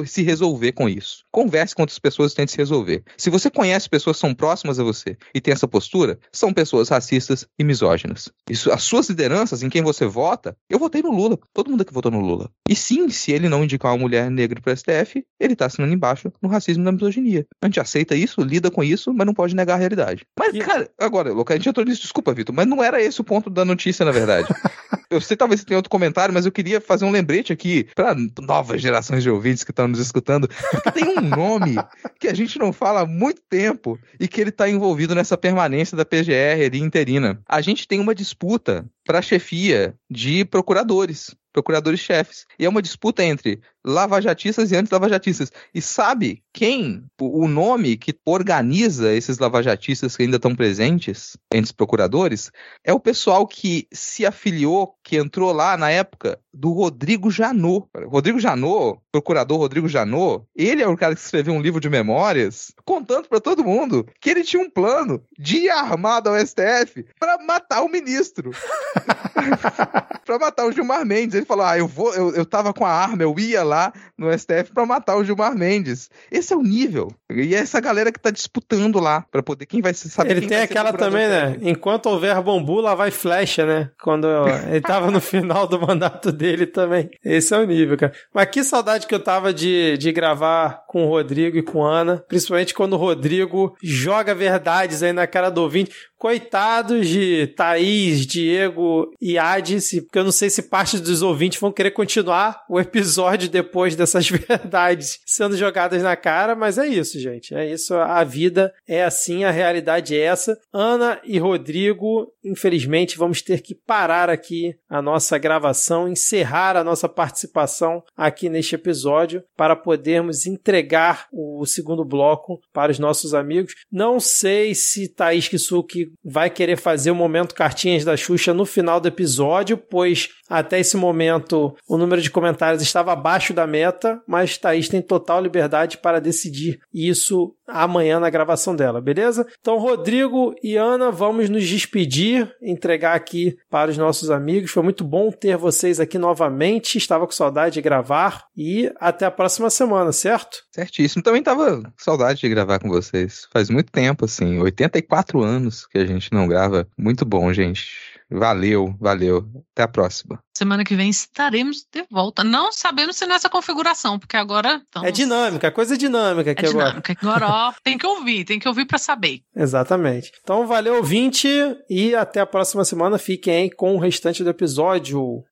se resolver com isso. Converse com outras pessoas e tente se resolver. Se você conhece pessoas que são próximas a você e tem essa postura, são pessoas racistas e misóginas. Isso, as suas lideranças, em quem você vota, eu votei no Lula. Todo mundo aqui votou no Lula. E sim, se ele não indicar uma mulher negra para o STF, ele está assinando embaixo no racismo e na misoginia. A gente aceita isso, lida com isso, mas não pode negar a realidade. Mas, cara, agora, Luca, a gente entrou nisso, desculpa, Vitor, mas não era esse o ponto da notícia, na verdade. eu sei talvez tenha outro comentário, mas eu queria fazer um lembrete aqui para novas gerações de ouvintes que estão nos escutando, porque tem um nome que a gente não fala há muito tempo e que ele está envolvido nessa permanência da PGR ali interina. A gente tem uma disputa para a chefia de procuradores procuradores-chefes. E é uma disputa entre lavajatistas e anti-lavajatistas. E sabe quem, o nome que organiza esses lavajatistas que ainda estão presentes entre os procuradores, é o pessoal que se afiliou, que entrou lá na época do Rodrigo Janot. Rodrigo Janot, procurador Rodrigo Janot, ele é o cara que escreveu um livro de memórias contando para todo mundo que ele tinha um plano de ir armado ao STF para matar o ministro. pra matar o Gilmar Mendes. Ele falou: Ah, eu vou, eu, eu tava com a arma, eu ia lá no STF pra matar o Gilmar Mendes. Esse é o nível. E é essa galera que tá disputando lá pra poder quem vai saber. Ele tem aquela também, né? Enquanto houver bambu, lá vai flecha, né? Quando ele tava no final do mandato dele também. Esse é o nível, cara. Mas que saudade que eu tava de, de gravar com o Rodrigo e com a Ana. Principalmente quando o Rodrigo joga verdades aí na cara do ouvinte. Coitados de Thaís, Diego e Hades, porque eu não sei se parte dos ouvintes vão querer continuar o episódio depois dessas verdades sendo jogadas na cara, mas é isso, gente. É isso. A vida é assim, a realidade é essa. Ana e Rodrigo, infelizmente, vamos ter que parar aqui a nossa gravação, encerrar a nossa participação aqui neste episódio para podermos entregar o segundo bloco para os nossos amigos. Não sei se Thaís Kisuki vai querer fazer o momento cartinhas da Xuxa no final do episódio, pois até esse momento o número de comentários estava abaixo da meta, mas Thaís tem total liberdade para decidir isso amanhã na gravação dela, beleza? Então, Rodrigo e Ana, vamos nos despedir, entregar aqui para os nossos amigos. Foi muito bom ter vocês aqui novamente. Estava com saudade de gravar e até a próxima semana, certo? Certíssimo. Também tava com saudade de gravar com vocês. Faz muito tempo, assim, 84 anos que a gente não grava. Muito bom, gente. Valeu, valeu. Até a próxima. Semana que vem estaremos de volta. Não sabemos se nessa configuração, porque agora. É dinâmica, coisa dinâmica aqui é agora. dinâmica. Agora, ó, tem que ouvir, tem que ouvir para saber. Exatamente. Então, valeu, ouvinte, e até a próxima semana. Fiquem aí com o restante do episódio.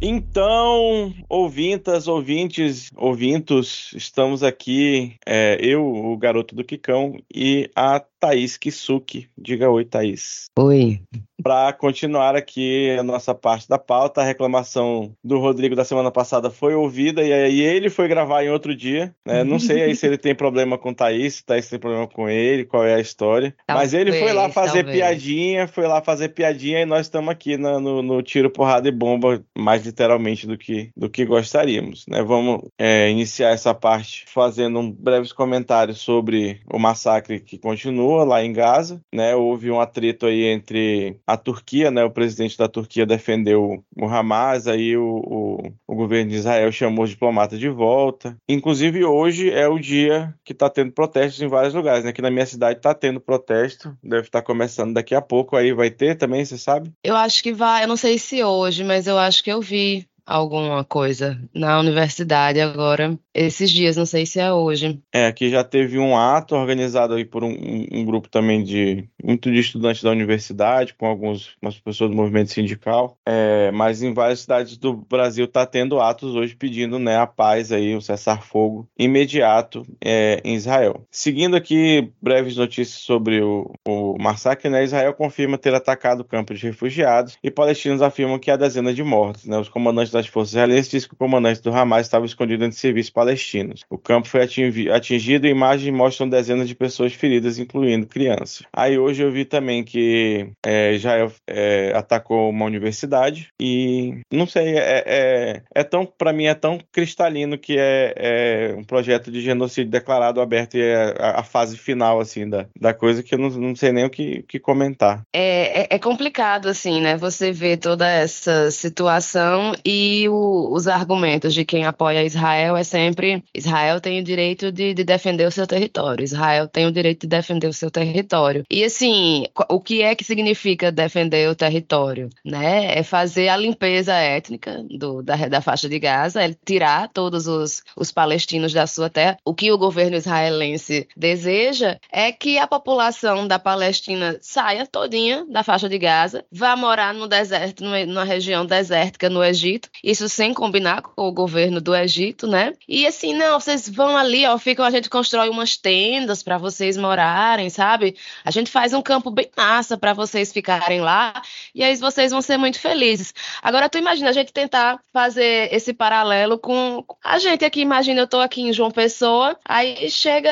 Então, ouvintas, ouvintes, ouvintos, estamos aqui, é, eu, o garoto do Quicão, e a Thaís Kisuki. Diga oi, Thaís. Oi. Para continuar aqui a nossa parte da pauta, a reclamação do Rodrigo da semana passada foi ouvida e aí ele foi gravar em outro dia. Né? Não sei aí se ele tem problema com Thaís, se Thaís tem problema com ele, qual é a história. Talvez, Mas ele foi lá fazer talvez. piadinha, foi lá fazer piadinha e nós estamos aqui na- no, no tiro, porrada e bomba, mais literalmente do que, do que gostaríamos. Né? Vamos é, iniciar essa parte fazendo um breves comentários sobre o massacre que continua lá em Gaza. Né? Houve um atrito aí entre a Turquia, né? o presidente da Turquia defendeu o Hamas, aí o, o, o governo de Israel chamou os diplomatas de volta. Inclusive, hoje é o dia que está tendo protestos em vários lugares. Né? Aqui na minha cidade está tendo protesto, deve estar começando daqui a pouco. Aí vai ter também, você sabe? Eu acho que vai, eu não sei se hoje, mas eu acho que eu vi alguma coisa na universidade agora, esses dias, não sei se é hoje. É, aqui já teve um ato organizado aí por um, um- grupo também de muito de estudantes da universidade, com alguns umas pessoas do movimento sindical. É, mas em várias cidades do Brasil está tendo atos hoje pedindo né, a paz aí, o cessar-fogo imediato é, em Israel. Seguindo aqui breves notícias sobre o, o massacre, né, Israel confirma ter atacado o campo de refugiados e palestinos afirmam que há dezenas de mortos. Né? Os comandantes das forças israelenses dizem que o comandante do Hamas estava escondido entre civis palestinos. O campo foi atingi- atingido e imagens mostram dezenas de pessoas feridas, incluindo crianças. Aí hoje eu vi também que é, Israel é, atacou uma universidade e não sei, é, é, é tão, para mim é tão cristalino que é, é um projeto de genocídio declarado aberto e é a, a fase final assim da, da coisa que eu não, não sei nem o que, que comentar. É, é, é complicado, assim, né? Você vê toda essa situação e o- os argumentos de quem apoia Israel é sempre Israel tem o direito de, de defender o seu território, Israel tem o direito de defender o seu território. E assim, o que é que significa defender o território? Né? É fazer a limpeza étnica do, da, da faixa de Gaza, é tirar todos os, os palestinos da sua terra. O que o governo israelense deseja é que a população da Palestina saia todinha da faixa de Gaza, vá morar no deserto, numa região desértica no Egito, isso sem combinar com o governo do Egito, né? E assim, não, vocês vão ali, ó, ficam, a gente constrói umas tendas para vocês morarem, sabe? A gente faz um campo bem massa para vocês ficarem lá, e aí vocês vão ser muito felizes. Agora tu imagina a gente tentar fazer esse paralelo com a gente aqui, imagina eu tô aqui em João Pessoa, aí chega,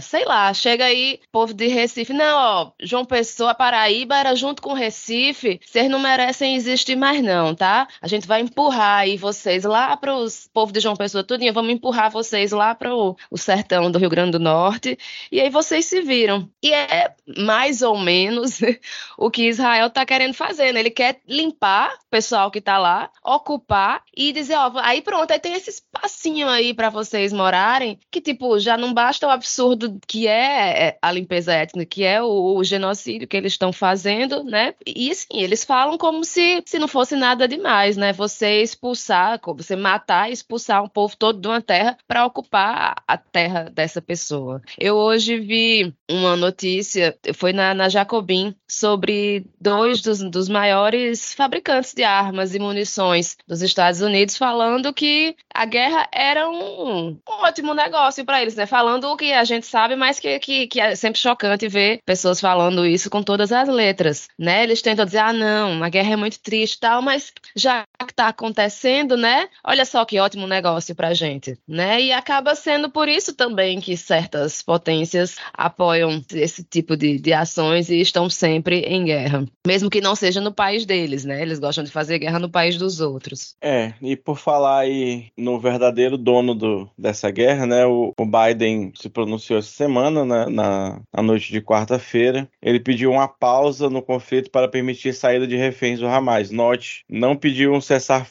sei lá, chega aí povo de Recife, não, ó, João Pessoa, Paraíba era junto com Recife, vocês não merecem existir mais não, tá? A gente vai empurrar empurrar aí vocês lá para os povo de João Pessoa tudinho, vamos empurrar vocês lá para o sertão do Rio Grande do Norte, e aí vocês se viram. E é mais ou menos o que Israel está querendo fazer, né? Ele quer limpar o pessoal que está lá, ocupar e dizer, ó, aí pronto, aí tem esse espacinho aí para vocês morarem, que tipo, já não basta o absurdo que é, é a limpeza étnica, que é o, o genocídio que eles estão fazendo, né? E assim, eles falam como se, se não fosse nada demais, né? Você expulsar, você matar e expulsar um povo todo de uma terra para ocupar a terra dessa pessoa. Eu hoje vi uma notícia, foi na, na Jacobin, sobre dois dos, dos maiores fabricantes de armas e munições dos Estados Unidos falando que a guerra era um, um ótimo negócio para eles, né? Falando o que a gente sabe, mas que, que, que é sempre chocante ver pessoas falando isso com todas as letras, né? Eles tentam dizer, ah, não, a guerra é muito triste e tal, mas já que está acontecendo, né? Olha só que ótimo negócio para a gente, né? E acaba sendo por isso também que certas potências apoiam esse tipo de, de ações e estão sempre em guerra, mesmo que não seja no país deles, né? Eles gostam de fazer guerra no país dos outros. É, e por falar aí no verdadeiro dono do, dessa guerra, né? O, o Biden se pronunciou essa semana, né, na, na noite de quarta-feira. Ele pediu uma pausa no conflito para permitir saída de reféns do Hamas. Note, não pediu um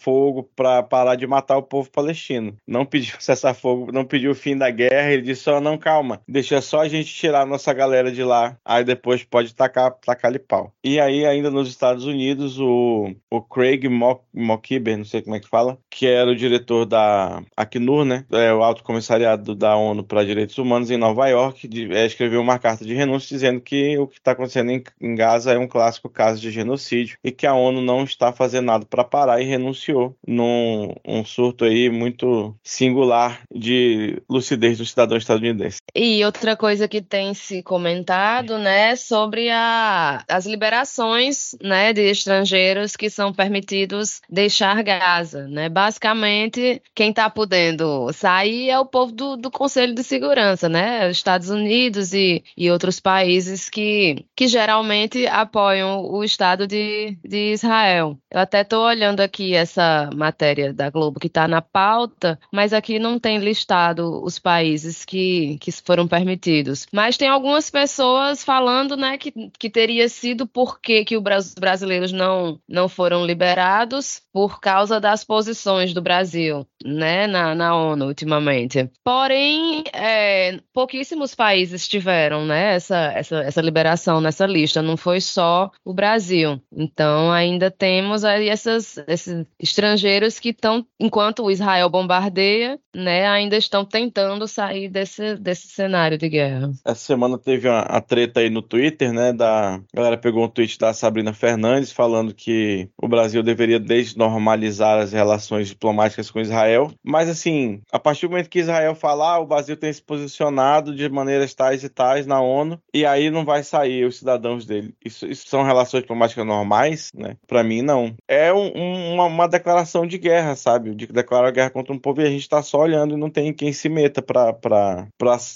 cessar-fogo para parar de matar o povo palestino. Não pediu cessar-fogo, não pediu o fim da guerra. Ele disse só, não, calma, deixa só a gente tirar a nossa galera de lá. Aí depois pode tacar, tacar-lhe pau. E aí, ainda nos Estados Unidos, o, o Craig Mockiber, não sei como é que fala, que era o diretor da Acnur, né? É, o Alto Comissariado da ONU para Direitos Humanos em Nova York, de, é, escreveu uma carta de renúncia dizendo que o que está acontecendo em, em Gaza é um clássico caso de genocídio e que a ONU não está fazendo nada para parar e renunciou num um surto aí muito singular de lucidez do cidadão estadunidense. E outra coisa que tem se comentado, né, sobre a, as liberações, né, de estrangeiros que são permitidos deixar Gaza, né? Basicamente, quem está podendo sair é o povo do, do Conselho de Segurança, né? Estados Unidos e, e outros países que, que geralmente apoiam o Estado de, de Israel. Eu até estou olhando aqui essa matéria da Globo que está na pauta, mas aqui não tem listado os países que, que foram permitidos. Mas tem algumas pessoas falando né, que, que teria sido porque que os brasileiros não, não foram liberados por causa das posições do Brasil né, na, na ONU ultimamente. Porém, é, pouquíssimos países tiveram né, essa, essa, essa liberação nessa lista, não foi só o Brasil. Então, ainda temos aí essas, esses estrangeiros que estão, enquanto o Israel bombardeia, né, ainda estão tentando sair desse, desse cenário de guerra. Essa semana teve uma, a treta aí no Twitter, né, da a galera pegou um tweet da Sabrina Fernandes falando que o Brasil deveria desnormalizar as relações diplomáticas com Israel, mas assim, a partir do momento que Israel falar, o Brasil tem se posicionado de maneiras tais e tais na ONU, e aí não vai sair os cidadãos dele. Isso, isso são relações diplomáticas normais, né? Para mim, não. É um, uma, uma, declaração de guerra, sabe? De declarar guerra contra um povo e a gente tá só olhando e não tem quem se meta para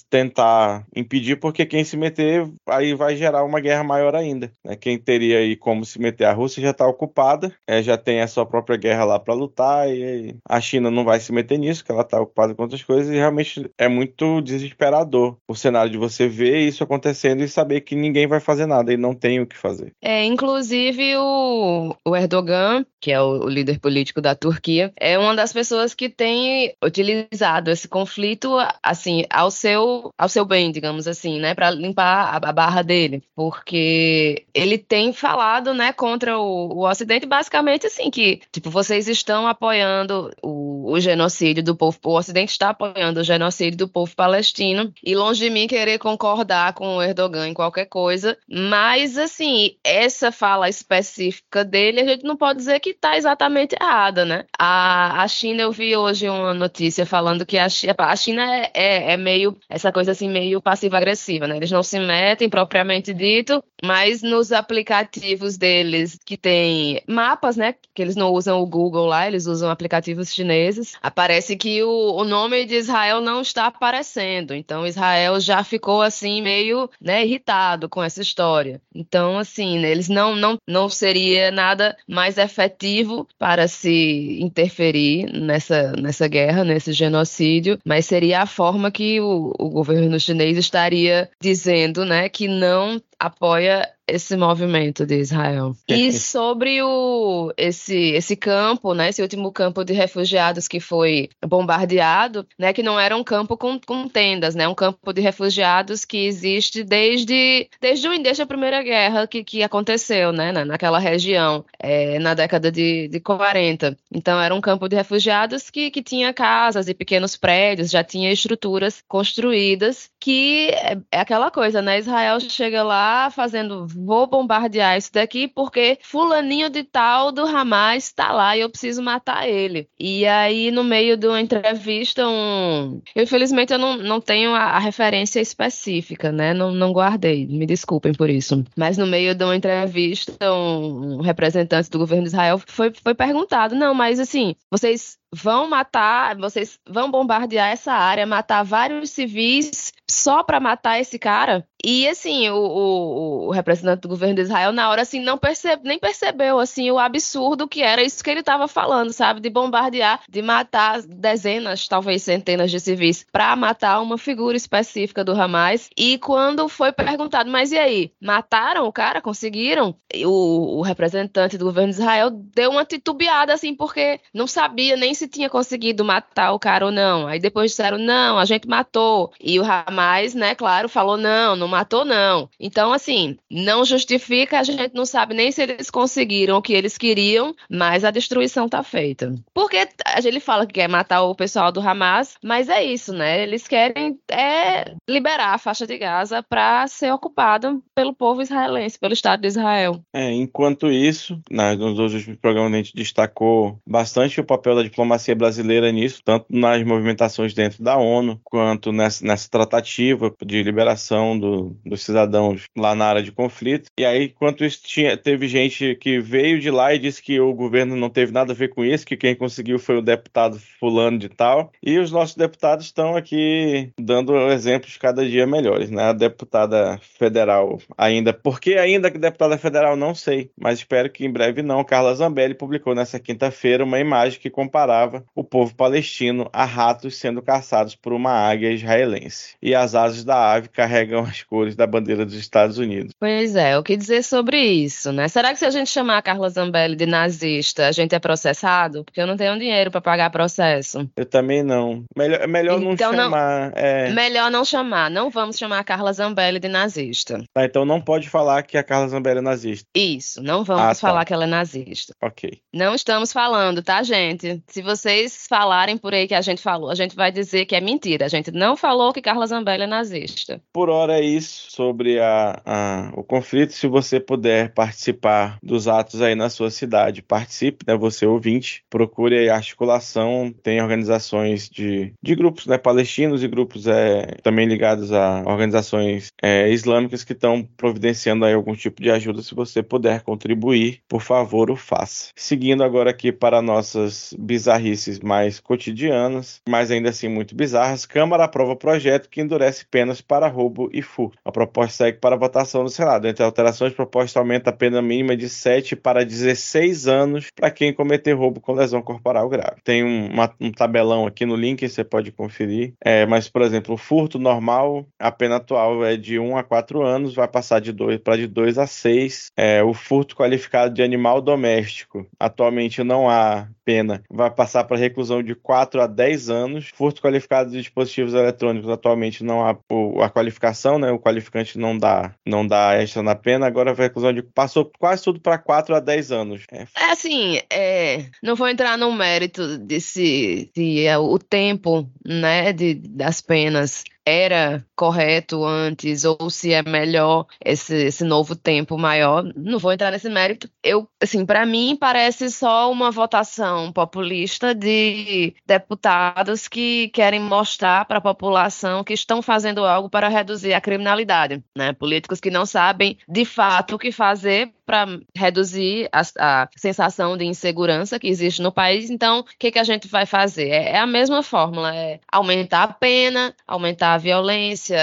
tentar impedir, porque quem se meter aí vai gerar uma guerra maior ainda. Né? Quem teria aí como se meter a Rússia já tá ocupada, é, já tem a sua própria guerra lá para lutar e a China não vai se meter nisso, que ela tá ocupada com outras coisas e realmente é muito desesperador o cenário de você ver isso acontecendo e saber que ninguém vai fazer nada e não tem o que fazer. É, inclusive o, o Erdogan, que é o, o líder político da Turquia, é uma das pessoas que tem utilizado esse conflito assim ao seu ao seu bem, digamos assim, né, para limpar a, a, barra dele, porque ele tem falado, né, contra o, o Ocidente basicamente assim que tipo vocês estão apoiando o, o genocídio do povo, o Ocidente está apoiando o genocídio do povo palestino e longe de mim querer concordar com o Erdogan em qualquer coisa, mas assim essa fala específica dele a gente não pode dizer que está exatamente errada, né? A, a China eu vi hoje uma notícia falando que a, a China é, é, é meio essa coisa assim meio passiva-agressiva, né? Eles não se metem propriamente dito, mas nos aplicativos deles que tem mapas, né? Que eles não usam o Google lá, eles usam aplicativos chineses aparece que o, o nome de Israel não está aparecendo. Então Israel já ficou assim meio né, irritado com essa história. Então, assim, eles não, não, não seria nada mais efetivo para se interferir nessa, nessa guerra, nesse genocídio, mas seria a forma que o, o governo chinês estaria dizendo né, que não apoia esse movimento de Israel. E sobre o, esse, esse campo, né, esse último campo de refugiados que foi bombardeado, né, que não era um campo com, com tendas, né, um campo de refugiados que existe desde, desde o início da Primeira Guerra que, que aconteceu, né, naquela região, é, na década de, de 40. Então era um campo de refugiados que, que tinha casas e pequenos prédios, já tinha estruturas construídas, que é, é aquela coisa, né, Israel chega lá fazendo vou bombardear isso daqui porque fulaninho de tal do Hamas está lá e eu preciso matar ele. E aí, no meio de uma entrevista, um... Infelizmente, eu não, não tenho a, a referência específica, né? Não, não guardei, me desculpem por isso. Mas no meio de uma entrevista, um, um representante do governo de Israel foi, foi perguntado, não, mas assim, vocês vão matar, vocês vão bombardear essa área, matar vários civis só para matar esse cara? E assim, o, o, o, representante do governo de Israel, na hora, assim, não percebe, nem percebeu assim o absurdo que era isso que ele estava falando, sabe? De bombardear, de matar dezenas, talvez centenas de civis, para matar uma figura específica do Hamas. E quando foi perguntado, mas e aí? Mataram o cara? Conseguiram? O, o representante do governo de Israel deu uma titubeada, assim, porque não sabia nem se tinha conseguido matar o cara ou não. Aí depois disseram, não, a gente matou. E o Hamas, né, claro, falou, não, não matou, não. Então, assim, não justifica, a gente não sabe nem se eles conseguiram o que eles queriam, mas a destruição tá feita. Porque ele fala que quer matar o pessoal do Hamas, mas é isso, né? Eles querem é, liberar a faixa de Gaza para ser ocupada pelo povo israelense, pelo Estado de Israel. É, enquanto isso, nos últimos programas a gente destacou bastante o papel da diplomacia diplomacia brasileira nisso, tanto nas movimentações dentro da ONU, quanto nessa, nessa tratativa de liberação do, dos cidadãos lá na área de conflito. E aí, enquanto isso, tinha, teve gente que veio de lá e disse que o governo não teve nada a ver com isso, que quem conseguiu foi o deputado fulano de tal. E os nossos deputados estão aqui dando exemplos cada dia melhores, né? A deputada federal ainda, porque ainda que deputada federal não sei, mas espero que em breve não. Carla Zambelli publicou nessa quinta-feira uma imagem que comparava o povo palestino a ratos sendo caçados por uma águia israelense. E as asas da ave carregam as cores da bandeira dos Estados Unidos. Pois é, o que dizer sobre isso, né? Será que se a gente chamar a Carla Zambelli de nazista, a gente é processado? Porque eu não tenho dinheiro para pagar processo. Eu também não. Melhor, é melhor então, não chamar. Não, é... Melhor não chamar. Não vamos chamar a Carla Zambelli de nazista. Tá, então não pode falar que a Carla Zambelli é nazista. Isso, não vamos ah, tá. falar que ela é nazista. Ok. Não estamos falando, tá, gente? Se vocês falarem por aí que a gente falou, a gente vai dizer que é mentira. A gente não falou que Carla Zambelli é nazista. Por hora é isso sobre a, a, o conflito. Se você puder participar dos atos aí na sua cidade, participe, né? Você ouvinte, procure a articulação. Tem organizações de, de grupos né, palestinos e grupos é, também ligados a organizações é, islâmicas que estão providenciando aí algum tipo de ajuda. Se você puder contribuir, por favor, o faça. Seguindo agora aqui para nossas bizarrices mais cotidianas, mas ainda assim muito bizarras, Câmara aprova projeto que endurece penas para roubo e furto. A proposta segue para votação no Senado. Entre alterações, a proposta aumenta a pena mínima de 7 para 16 anos para quem cometer roubo com lesão corporal grave. Tem um, uma, um tabelão aqui no link, você pode conferir. É, mas, por exemplo, o furto normal, a pena atual é de 1 a 4 anos, vai passar de 2 para de 2 a 6. É, o furto qualificado de animal doméstico, atualmente não há pena, vai passar para reclusão de 4 a 10 anos. Furto qualificado de dispositivos eletrônicos, atualmente não há a qualificação, né? O qualificante não dá, não dá extra na pena. Agora vai reclusão de passou quase tudo para 4 a 10 anos. É, é assim, é, não vou entrar no mérito desse de, é, o tempo, né, de, das penas. Era correto antes ou se é melhor esse, esse novo tempo maior. Não vou entrar nesse mérito. Eu, assim, para mim parece só uma votação populista de deputados que querem mostrar para a população que estão fazendo algo para reduzir a criminalidade, né? Políticos que não sabem de fato o que fazer para reduzir a, a, sensação de insegurança que existe no país. Então, o que, que a gente vai fazer? É, é, a mesma fórmula: é aumentar a pena, aumentar a violência,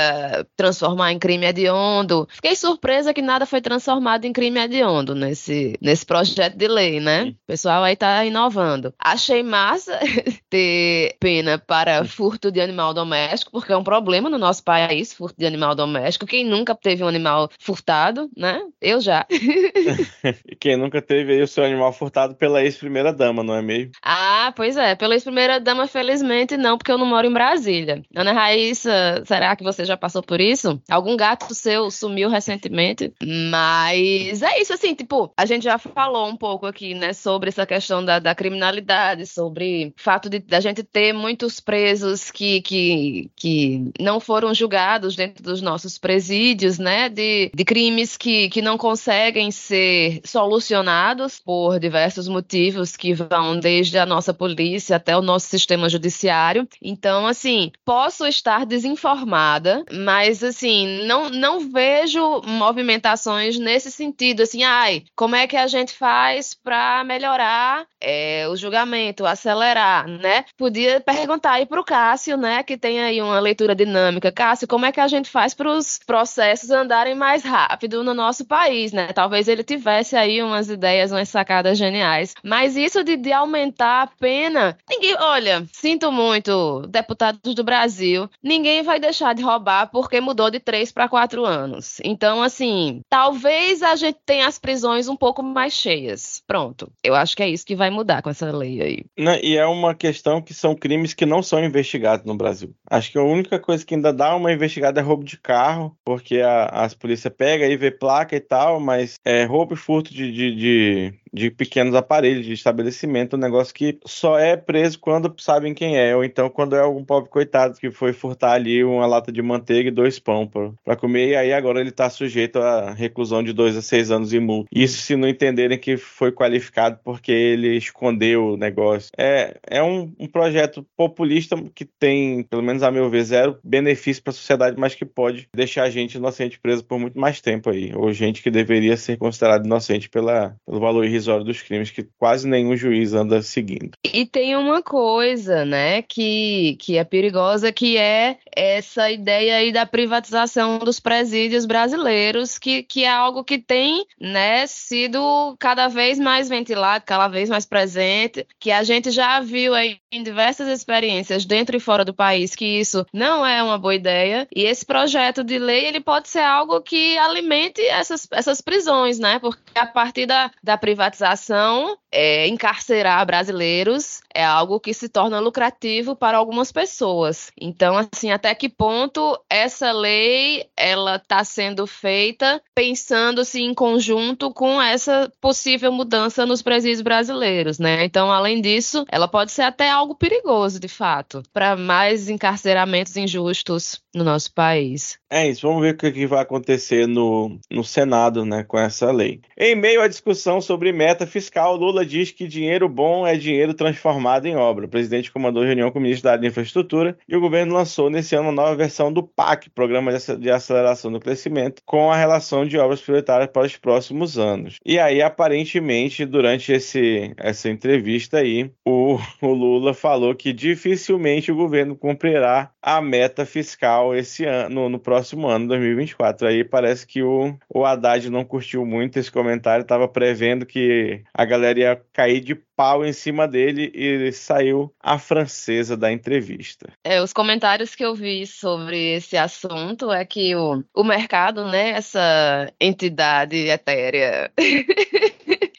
transformar em crime hediondo. Fiquei surpresa que nada foi transformado em crime hediondo nesse, nesse projeto de lei, né? O pessoal aí tá inovando. Achei massa ter pena para furto de animal doméstico, porque é um problema no nosso país, furto de animal doméstico. Quem nunca teve um animal furtado, né? Eu já. e quem nunca teve aí o seu animal furtado pela ex-primeira dama, não é mesmo? Ah, pois é. Pela ex-primeira dama, felizmente, não, porque eu não moro em Brasília. Ana Raíssa, será que você já passou por isso? Algum gato seu sumiu recentemente? Mas é isso, assim, tipo, a gente já falou um pouco aqui, né, sobre essa questão da, da criminalidade, sobre o fato de a gente ter muitos presos que, que, que não foram julgados dentro dos nossos presídios, né, de, de crimes que, que não conseguem ser solucionados por diversos motivos que vão desde a nossa polícia até o nosso sistema judiciário. Então, assim, posso estar desinformada, mas assim, não, não vejo movimentações nesse sentido, assim, ai, como é que a gente faz para melhorar é, o julgamento, acelerar, né? Podia perguntar aí para o Cássio, né, que tem aí uma leitura dinâmica. Cássio, como é que a gente faz para os processos andarem mais rápido no nosso país, né? Talvez ele tivesse aí umas ideias, umas sacadas geniais. Mas isso de, de aumentar a pena, ninguém, olha, sinto muito, deputados do Brasil, ninguém vai deixar de roubar porque mudou de três para quatro anos. Então, assim, talvez a gente tenha as prisões um pouco mais cheias. Pronto. Eu acho que é isso que vai mudar com essa lei aí. Né, e é uma questão que são crimes que não são investigados no Brasil. Acho que a única coisa que ainda dá uma investigada é roubo de carro, porque a, as polícia pega e vê placa e tal, mas é roubo e furto de, de, de de pequenos aparelhos de estabelecimento, um negócio que só é preso quando sabem quem é, ou então quando é algum pobre coitado que foi furtar ali uma lata de manteiga e dois pão para comer, e aí agora ele está sujeito a reclusão de dois a seis anos e multa. Isso se não entenderem que foi qualificado porque ele escondeu o negócio. É, é um, um projeto populista que tem, pelo menos a meu ver, zero benefício para a sociedade, mas que pode deixar a gente inocente preso por muito mais tempo aí, ou gente que deveria ser considerada inocente pela, pelo valor irrisório decisório dos crimes que quase nenhum juiz anda seguindo. E tem uma coisa, né, que, que é perigosa, que é essa ideia aí da privatização dos presídios brasileiros, que, que é algo que tem, né, sido cada vez mais ventilado, cada vez mais presente, que a gente já viu aí em diversas experiências dentro e fora do país que isso não é uma boa ideia, e esse projeto de lei, ele pode ser algo que alimente essas, essas prisões, né, porque a partir da, da privatização privatização, é, encarcerar brasileiros é algo que se torna lucrativo para algumas pessoas. Então, assim, até que ponto essa lei ela está sendo feita pensando-se em conjunto com essa possível mudança nos presídios brasileiros, né? Então, além disso, ela pode ser até algo perigoso, de fato, para mais encarceramentos injustos no nosso país. É isso, vamos ver o que vai acontecer no, no Senado, né, com essa lei. Em meio à discussão sobre meta fiscal, Lula diz que dinheiro bom é dinheiro transformado em obra. O presidente comandou reunião com o ministro da área de infraestrutura e o governo lançou nesse ano uma nova versão do PAC, Programa de Aceleração do Crescimento, com a relação de obras prioritárias para os próximos anos. E aí, aparentemente, durante esse, essa entrevista aí, o, o Lula falou que dificilmente o governo cumprirá a meta fiscal esse ano, no próximo ano, 2024. Aí parece que o, o Haddad não curtiu muito esse comentário, estava prevendo que a galera ia cair de pau em cima dele e saiu a francesa da entrevista. É, os comentários que eu vi sobre esse assunto é que o, o mercado, né, essa entidade etérea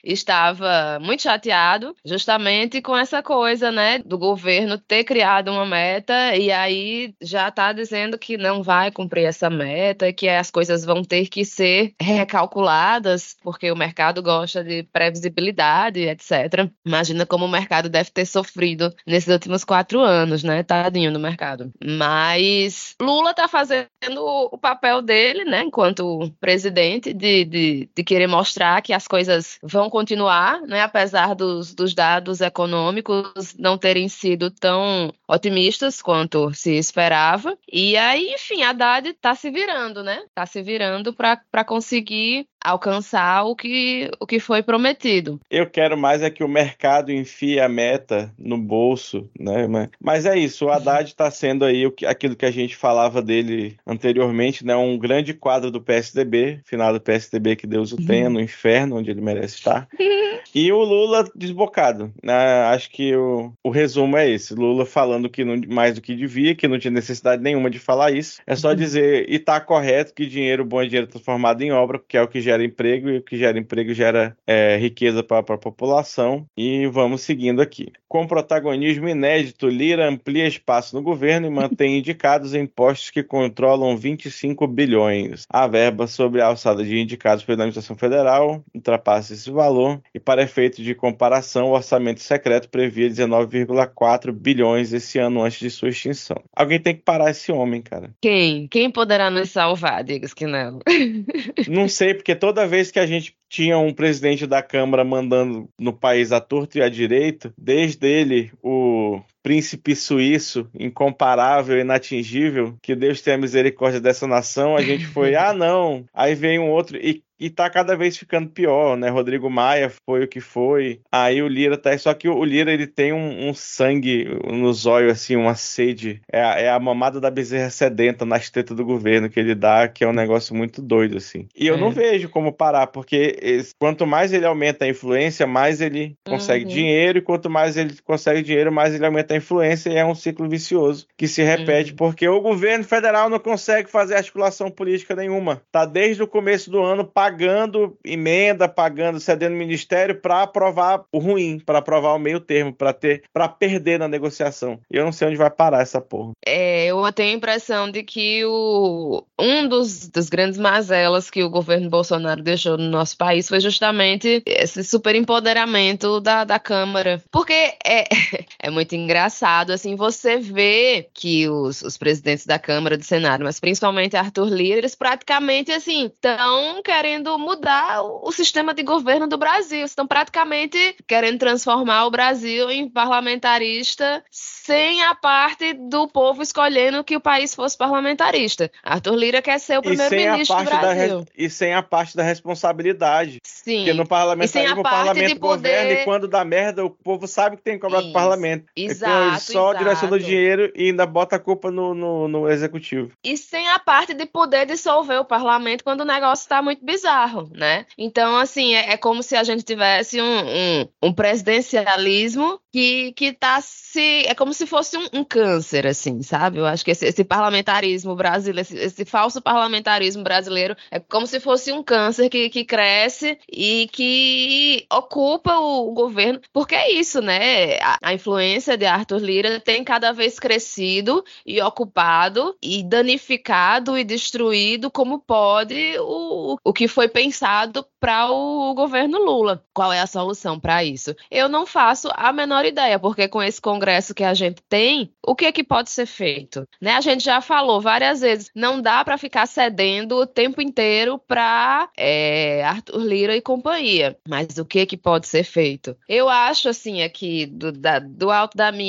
estava muito chateado justamente com essa coisa, né, do governo ter criado uma meta e aí já está dizendo que não vai cumprir essa meta, que as coisas vão ter que ser recalculadas, porque o mercado gosta de previsibilidade, etc. Imagina como o mercado deve ter sofrido nesses últimos quatro anos, né? Tadinho do mercado. Mas Lula está fazendo o papel dele, né, enquanto presidente, de, de, de, querer mostrar que as coisas vão continuar, né, apesar dos, dos dados econômicos não terem sido tão otimistas quanto se esperava. E aí, enfim, a Haddad está se virando, né? Está se virando para conseguir alcançar o que, o que foi prometido. Eu quero mais é que o mercado enfie a meta no bolso, né? Mas é isso, o Haddad está sendo aí aquilo que a gente falava dele anteriormente, né? Um grande quadro do PSDB, final do PSDB que Deus o tenha, no inferno, onde ele merece estar. E o Lula desbocado, né? Acho que o, o resumo é esse, Lula falando que não, mais do que devia, que não tinha necessidade nenhuma de falar isso. É só dizer, e tá correto que dinheiro bom é dinheiro transformado em obra, que é o que gera gera emprego e o que gera emprego gera é, riqueza para a população. E vamos seguindo aqui. Com protagonismo inédito, Lira amplia espaço no governo e mantém indicados em postos que controlam 25 bilhões. A verba sobre a alçada de indicados pela administração federal ultrapassa esse valor e, para efeito de comparação, o orçamento secreto previa 19,4 bilhões esse ano antes de sua extinção. Alguém tem que parar esse homem, cara. Quem? Quem poderá nos salvar, diga Skinello? Não sei, porque toda vez que a gente tinha um presidente da Câmara mandando no país à torto e à direito, desde ele, o príncipe suíço, incomparável, inatingível, que Deus tenha misericórdia dessa nação, a gente foi, ah, não. Aí vem um outro, e e tá cada vez ficando pior, né? Rodrigo Maia foi o que foi. Aí o Lira tá. Só que o Lira ele tem um, um sangue nos olhos, assim, uma sede. É a, é a mamada da bezerra sedenta nas tetas do governo que ele dá, que é um negócio muito doido, assim. E eu é. não vejo como parar, porque quanto mais ele aumenta a influência, mais ele consegue uhum. dinheiro, e quanto mais ele consegue dinheiro, mais ele aumenta a influência, e é um ciclo vicioso que se repete, uhum. porque o governo federal não consegue fazer articulação política nenhuma. Tá desde o começo do ano pagando emenda, pagando, cedendo ministério para aprovar o ruim, para aprovar o meio termo, para ter, para perder na negociação. E eu não sei onde vai parar essa porra. É, eu tenho a impressão de que o, um dos, dos grandes mazelas que o governo Bolsonaro deixou no nosso país foi justamente esse super empoderamento da, da Câmara. Porque é, é muito engraçado, assim, você vê que os, os presidentes da Câmara, do Senado, mas principalmente Arthur Lira, eles praticamente, assim, estão querendo mudar o, sistema de governo do Brasil. Estão praticamente querendo transformar o Brasil em parlamentarista sem a parte do povo escolhendo que o país fosse parlamentarista. Arthur Lira quer ser o primeiro-ministro do Brasil. Da, e sem a parte da responsabilidade. Sim. Porque no parlamentarismo o parlamento poder... governa e quando dá merda o povo sabe que tem que cobrar do parlamento. Exato, ele só exato. direciona o dinheiro e ainda bota a culpa no, no, no executivo. E sem a parte de poder dissolver o parlamento quando o negócio está muito bizarro né? Então, assim, é, é como se a gente tivesse um, um, um, presidencialismo que, que tá se. É como se fosse um, um câncer, assim, sabe? Eu acho que esse, esse parlamentarismo brasileiro, esse, esse, falso parlamentarismo brasileiro, é como se fosse um câncer que, que cresce e que ocupa o, o governo. Porque é isso, né? A, a influência de Arthur Lira tem cada vez crescido e ocupado e danificado e destruído como pode o, o que foi pensado para o governo Lula. Qual é a solução para isso? Eu não faço a menor ideia, porque com esse congresso que a gente tem, o que é que pode ser feito? Né? A gente já falou várias vezes, não dá para ficar cedendo o tempo inteiro para é, Arthur Lira e companhia. Mas o que é que pode ser feito? Eu acho assim aqui do, da, do alto da minha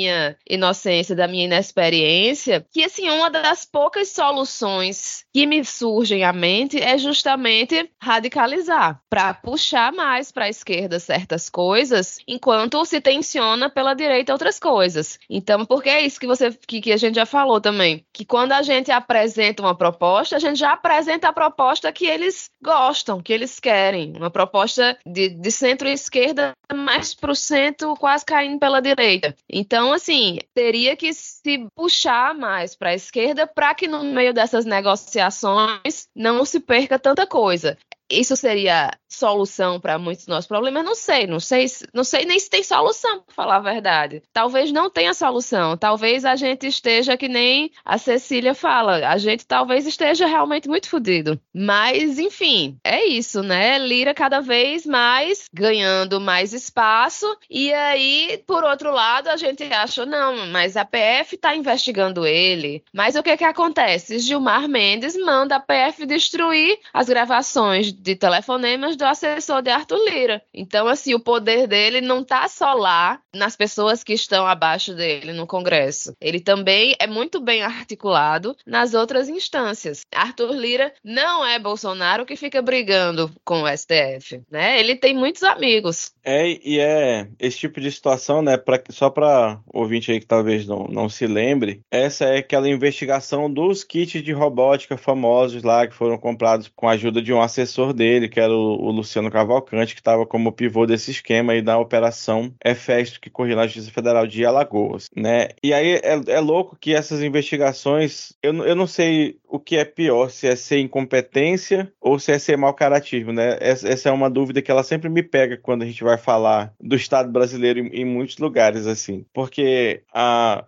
inocência, da minha inexperiência, que assim uma das poucas soluções que me surgem à mente é justamente radicalizar, para puxar mais para a esquerda certas coisas, enquanto se tensiona pela direita outras coisas. Então, porque é isso que você que, que a gente já falou também, que quando a gente apresenta uma proposta, a gente já apresenta a proposta que eles gostam, que eles querem, uma proposta de, de centro-esquerda mais para o centro, quase caindo pela direita. Então, assim, teria que se puxar mais para a esquerda para que no meio dessas negociações não se perca tanta coisa isso seria solução para muitos dos nossos problemas, não sei, não sei, não sei nem se tem solução, para falar a verdade. Talvez não tenha solução, talvez a gente esteja que nem a Cecília fala, a gente talvez esteja realmente muito fodido. Mas, enfim, é isso, né? Lira cada vez mais ganhando mais espaço e aí, por outro lado, a gente acha, não, mas a PF está investigando ele. Mas o que que acontece? Gilmar Mendes manda a PF destruir as gravações de telefonemas do assessor de Arthur Lira. Então, assim, o poder dele não está só lá nas pessoas que estão abaixo dele no Congresso. Ele também é muito bem articulado nas outras instâncias. Arthur Lira não é Bolsonaro que fica brigando com o STF, né? Ele tem muitos amigos. É, e é esse tipo de situação, né? Pra, só para ouvinte aí que talvez não, não se lembre, essa é aquela investigação dos kits de robótica famosos lá que foram comprados com a ajuda de um assessor dele, que era o, o Luciano Cavalcante, que estava como pivô desse esquema aí da operação Efesto que corria na Justiça Federal de Alagoas, né? E aí é, é louco que essas investigações, eu, eu não sei o que é pior, se é ser incompetência ou se é ser mau caratismo, né? Essa, essa, é uma dúvida que ela sempre me pega quando a gente vai falar do Estado brasileiro em, em muitos lugares, assim. Porque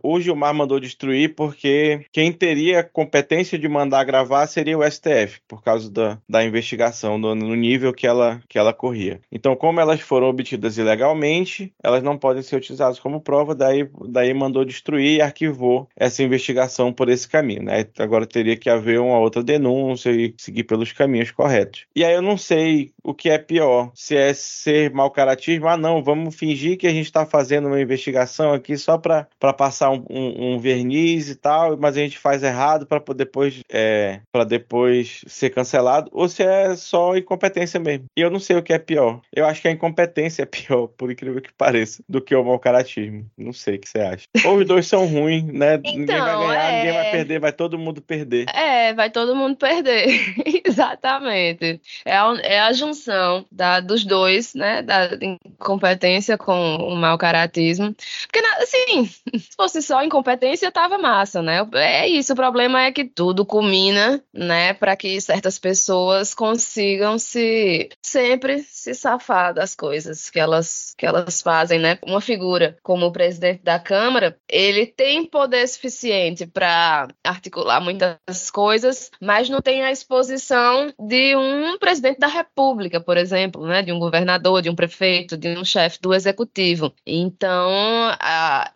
o Gilmar mandou destruir porque quem teria competência de mandar gravar seria o STF, por causa da, da investigação, do, no nível que ela, que ela corria. Então, como elas foram obtidas ilegalmente, elas não podem ser utilizadas como prova, daí, daí mandou destruir e arquivou essa investigação por esse caminho, né? Agora teria que haver uma outra denúncia e seguir pelos caminhos corretos. E aí eu não sei o que é pior, se é ser mau caratismo, ah não, vamos fingir que a gente está fazendo uma investigação aqui só para passar um, um, um, verniz e tal, mas a gente faz errado para depois é, depois ser cancelado, ou se é só incompetência mesmo. E eu não sei o que é pior. Eu acho que a incompetência é pior, por incrível que pareça, do que o mau caratismo. Não sei o que você acha. Ou os dois são ruins, né? Então, ninguém vai ganhar, é... ninguém vai perder, vai todo mundo perder. É, vai todo mundo perder. Exatamente. É a, é a junção da, dos dois, né? Da incompetência com o mau caratismo. Porque, assim, se fosse só incompetência, tava massa, né? É isso. O problema é que tudo culmina, né? Para que certas pessoas consigam se sempre se safar das coisas que elas, que elas fazem, né? Uma figura como o presidente da Câmara, ele tem poder suficiente para articular muitas coisas, mas não tem a exposição de um presidente da República, por exemplo, né? De um governador, de um prefeito, de um chefe do executivo. Então,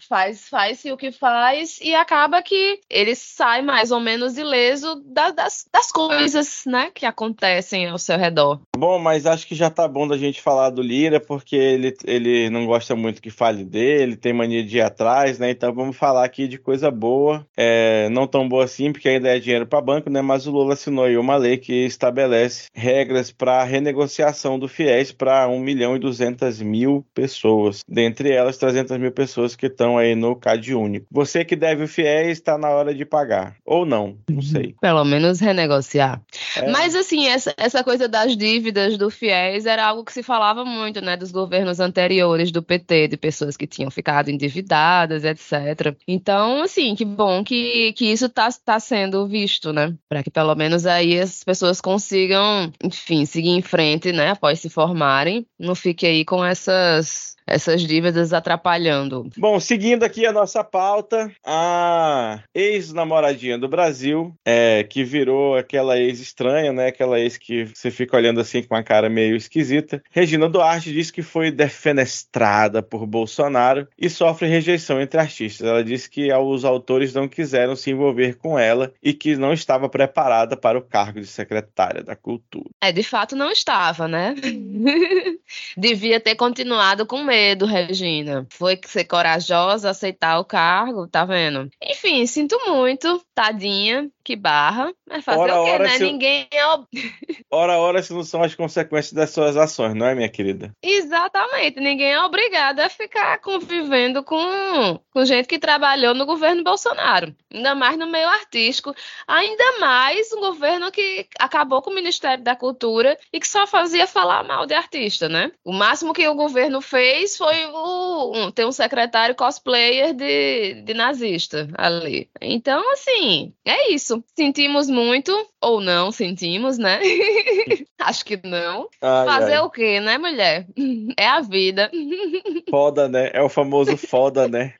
faz faz-se o que faz e acaba que ele sai mais ou menos ileso da, das, das coisas, né? Que acontecem ao seu redor. Bom, mas acho que já tá bom da gente falar do Lira, porque ele, ele não gosta muito que fale dele, tem mania de ir atrás, né? Então vamos falar aqui de coisa boa. É, não tão boa assim, porque ainda é dinheiro para banco, né? Mas o Lula assinou aí uma lei que estabelece regras para renegociação do FIES para 1 milhão e 200 mil pessoas. Dentre elas, 300 mil pessoas que estão aí no CAD único. Você que deve o FIES está na hora de pagar. Ou não, não sei. Pelo menos renegociar. É. Mas assim, essa, essa coisa das dívidas do FIES era algo que se falava muito, né? Dos governos anteriores do PT, de pessoas que tinham ficado endividadas, etc. Então, assim, que bom que, que isso está tá sendo visto, né? Para que pelo menos aí as pessoas consigam, enfim, seguir em frente, né? Após se formarem. Não fique aí com essas essas dívidas atrapalhando. Bom, seguindo aqui a nossa pauta, a ex-namoradinha do Brasil, é, que virou aquela ex estranha, né? Aquela ex que você fica olhando assim com uma cara meio esquisita. Regina Duarte disse que foi defenestrada por Bolsonaro e sofre rejeição entre artistas. Ela disse que os autores não quiseram se envolver com ela e que não estava preparada para o cargo de secretária da Cultura. É, de fato não estava, né? Devia ter continuado com medo, Regina. Foi ser corajosa, aceitar o cargo, tá vendo? Enfim, sinto muito, tadinha, que barra. Mas fazer ora, o quê, ora, né? Se... Ninguém é. ora, ora, se não são as consequências das suas ações, não é, minha querida? Exatamente. Ninguém é obrigado a ficar convivendo com, com gente que trabalhou no governo Bolsonaro. Ainda mais no meio artístico. Ainda mais um governo que acabou com o Ministério da Cultura e que só fazia falar mal de artista, né? O máximo que o governo fez fez foi o, um, ter um secretário cosplayer de, de nazista ali. Então, assim, é isso. Sentimos muito, ou não sentimos, né? Acho que não. Ai, Fazer ai. o quê, né, mulher? É a vida. Foda, né? É o famoso foda, né?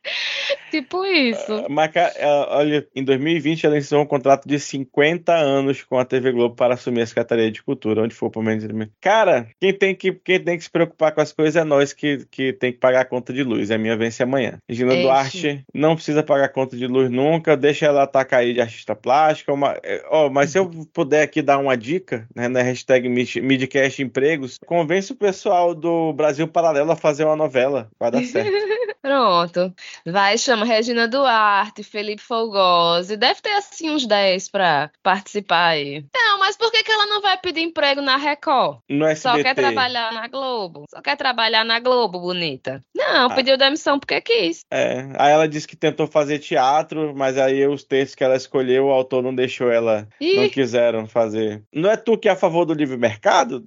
tipo isso. Mas, cara, ela- olha, em 2020 ela encerrou um contrato de 50 anos com a TV Globo para assumir a Secretaria de Cultura, onde for por menos. Cara, quem tem que, quem tem que se preocupar com as coisas é nós que, que tem que pagar a conta de luz. É minha vence amanhã. Regina Eixe. Duarte não precisa pagar a conta de luz nunca, deixa ela atacar aí de artista plástica. Uma, ó, mas se eu puder aqui dar uma dica, né, na hashtag Mid- Midcast Empregos, convence o pessoal do Brasil Paralelo a fazer uma novela. Vai dar certo. Pronto. Vai, chama Regina Duarte, Felipe Folgosi. Deve ter assim uns 10 pra participar aí. Não, mas por que, que ela não vai pedir emprego na Record? No Só SBT. quer trabalhar na Globo. Só quer trabalhar na Globo, bonita. Não, Ah. pediu demissão porque quis. É, aí ela disse que tentou fazer teatro, mas aí os textos que ela escolheu, o autor não deixou ela, não Ih, quiseram fazer. Não é tu que é a favor do livre mercado?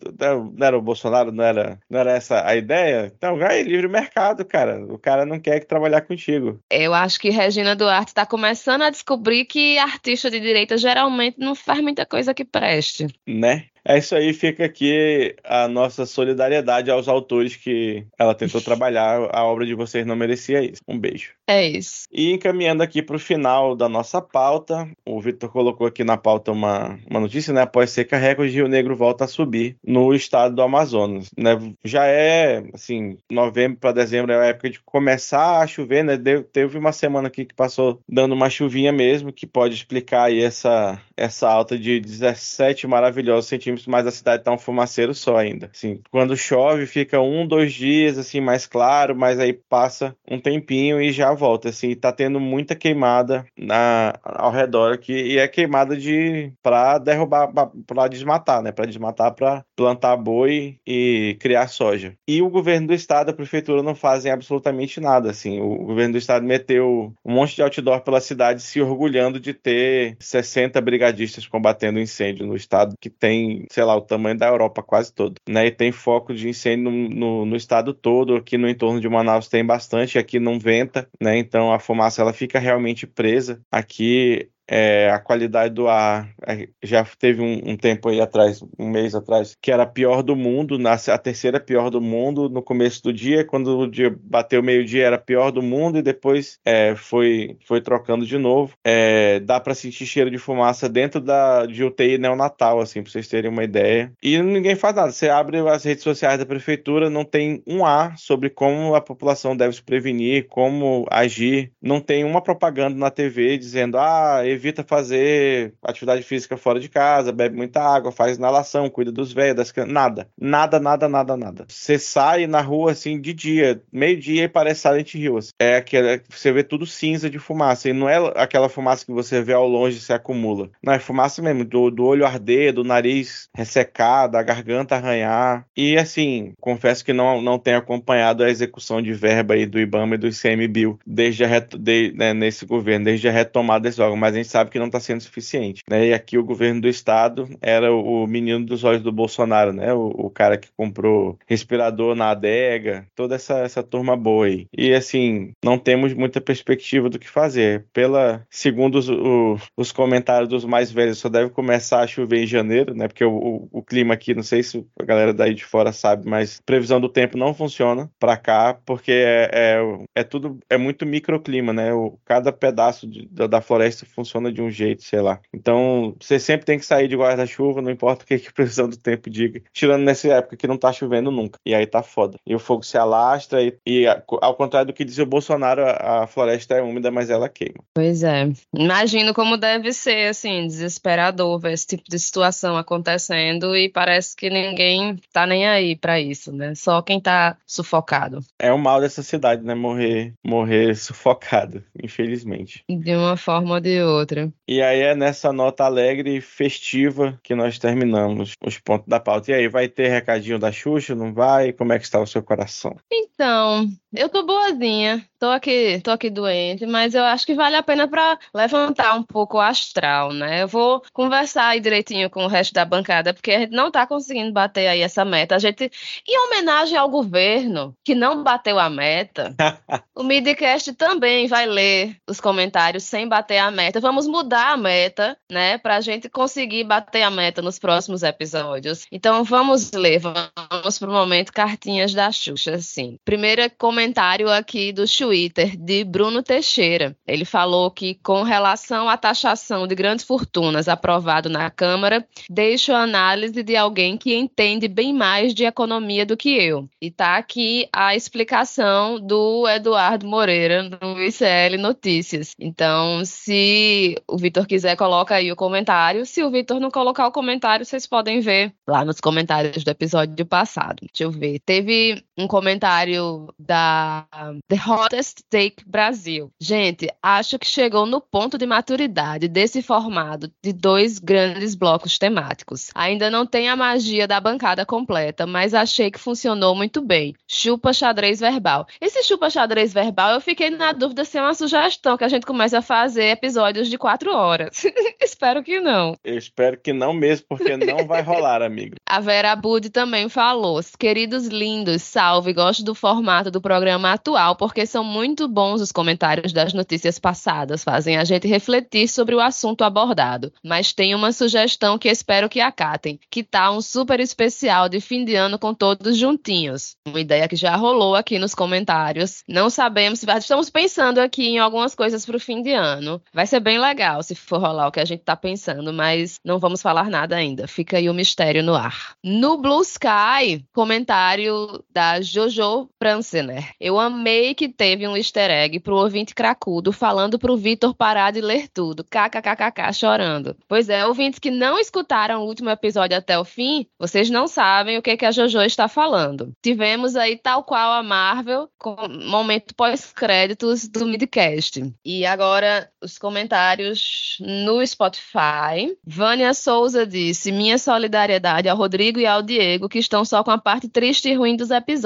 Não era o Bolsonaro, não era, não era essa a ideia? Então, vai livre mercado, cara. O cara não quer que trabalhar contigo, eu acho que Regina Duarte tá começando a descobrir que artista de direita geralmente não faz muita coisa que preste. né? É isso aí, fica aqui a nossa solidariedade aos autores que ela tentou trabalhar. A obra de vocês não merecia isso. Um beijo. É isso. E encaminhando aqui para o final da nossa pauta, o Vitor colocou aqui na pauta uma, uma notícia, né? Após seca, recorde Rio Negro volta a subir no estado do Amazonas, né? Já é, assim, novembro para dezembro é a época de começar a chover, né? Deu- teve uma semana aqui que passou dando uma chuvinha mesmo, que pode explicar aí essa, essa alta de 17 maravilhosos centímetros, mas a cidade tá um fumaceiro só ainda. Assim, quando chove, fica um, dois dias, assim, mais claro, mas aí passa um tempinho e já volta, assim, tá tendo muita queimada na, ao redor aqui, e é queimada de para derrubar, para desmatar, né, para desmatar para plantar boi e criar soja. E o governo do estado, a prefeitura não fazem absolutamente nada, assim. O governo do estado meteu um monte de outdoor pela cidade se orgulhando de ter 60 brigadistas combatendo incêndio no estado que tem, sei lá, o tamanho da Europa quase todo, né? E tem foco de incêndio no, no, no estado todo, aqui no entorno de Manaus tem bastante, aqui não venta, né? Então a fumaça ela fica realmente presa. Aqui é, a qualidade do ar é, já teve um, um tempo aí atrás, um mês atrás, que era a pior do mundo, na, a terceira pior do mundo no começo do dia, quando o dia bateu meio-dia era a pior do mundo e depois é, foi, foi trocando de novo. É, dá para sentir cheiro de fumaça dentro da, de UTI neonatal, assim, para vocês terem uma ideia. E ninguém faz nada. Você abre as redes sociais da prefeitura, não tem um A sobre como a população deve se prevenir, como agir. Não tem uma propaganda na TV dizendo, ah, evita fazer atividade física fora de casa, bebe muita água, faz inalação, cuida dos velhos, das crianças. Nada. Nada, nada, nada, nada. Você sai na rua assim de dia, meio-dia e parece Silent Hill. assim. É aquela. Você vê tudo cinza de fumaça. E não é aquela fumaça que você vê ao longe e se acumula. Não, é fumaça mesmo, do, do olho arder, do nariz ressecar, da garganta arranhar. E assim, confesso que não, não tenho acompanhado a execução de verba aí do IBAMA e do ICMBio desde a de- né, nesse governo, desde a retomada desse órgão, mas a gente sabe que não está sendo suficiente. Né? E aqui o governo do estado era o, o menino dos olhos do Bolsonaro, né? O, o cara que comprou respirador na adega, toda essa, essa turma boa aí. E assim, não temos muita perspectiva do que fazer. Pela, segundo os, o- os comentários dos mais velhos, só deve começar a chover em janeiro, né? Porque o, o- o clima aqui, não sei se a galera daí de fora sabe, mas previsão do tempo não funciona para cá, porque é, é, é tudo, é muito microclima, né? O, cada pedaço de- da, da floresta funciona de um jeito, sei lá. Então, você sempre tem que sair de guarda-chuva, não importa o que, que a previsão do tempo diga. Tirando nessa época que não tá chovendo nunca. E aí tá foda. E o fogo se alastra e, e ao contrário do que dizia o Bolsonaro, a, a floresta é úmida, mas ela queima. Pois é. Imagino como deve ser, assim, desesperador ver esse tipo de situação acontecendo e parece que ninguém tá nem aí pra isso, né? Só quem tá sufocado. É o mal dessa cidade, né? Morrer, morrer sufocado, infelizmente. De uma forma ou de outra. E aí é nessa nota alegre e festiva que nós terminamos os pontos da pauta. E aí, vai ter recadinho da Xuxa? Não vai? Como é que está o seu coração? Então, Eu tô boazinha. Tô aqui, tô aqui doente, mas eu acho que vale a pena para levantar um pouco o astral, né? Eu vou conversar aí direitinho com o resto da bancada, porque a gente não tá conseguindo bater aí essa meta. A gente, em homenagem ao governo que não bateu a meta, o Midcast também vai ler os comentários sem bater a meta. Vamos mudar a meta, né, pra gente conseguir bater a meta nos próximos episódios. Então vamos ler, vamos pro momento cartinhas da Xuxa, assim. Primeiro comentário aqui do Twitter de Bruno Teixeira. Ele falou que, com relação à taxação de grandes fortunas aprovado na Câmara, deixo a análise de alguém que entende bem mais de economia do que eu. E está aqui a explicação do Eduardo Moreira no ICL Notícias. Então, se o Vitor quiser, coloca aí o comentário. Se o Vitor não colocar o comentário, vocês podem ver lá nos comentários do episódio passado. Deixa eu ver. Teve um comentário da The Hot Hottest Take Brasil. Gente, acho que chegou no ponto de maturidade desse formado de dois grandes blocos temáticos. Ainda não tem a magia da bancada completa, mas achei que funcionou muito bem. Chupa xadrez verbal. Esse chupa xadrez verbal, eu fiquei na dúvida se é uma sugestão que a gente comece a fazer episódios de quatro horas. espero que não. Eu espero que não mesmo, porque não vai rolar, amigo. A Vera Bud também falou: queridos lindos, salve, gosto do formato do programa atual, porque são muito bons os comentários das notícias passadas, fazem a gente refletir sobre o assunto abordado. Mas tem uma sugestão que espero que acatem, que tá um super especial de fim de ano com todos juntinhos. Uma ideia que já rolou aqui nos comentários. Não sabemos se estamos pensando aqui em algumas coisas para o fim de ano. Vai ser bem legal se for rolar o que a gente tá pensando, mas não vamos falar nada ainda. Fica aí o mistério no ar. No Blue Sky, comentário da Jojo Francener. Eu amei que teve teve um easter egg pro ouvinte cracudo falando pro Vitor parar de ler tudo. KKKKK chorando. Pois é, ouvintes que não escutaram o último episódio até o fim, vocês não sabem o que, que a JoJo está falando. Tivemos aí, tal qual a Marvel, com momento pós-créditos do midcast. E agora, os comentários no Spotify. Vânia Souza disse: Minha solidariedade ao Rodrigo e ao Diego, que estão só com a parte triste e ruim dos episódios.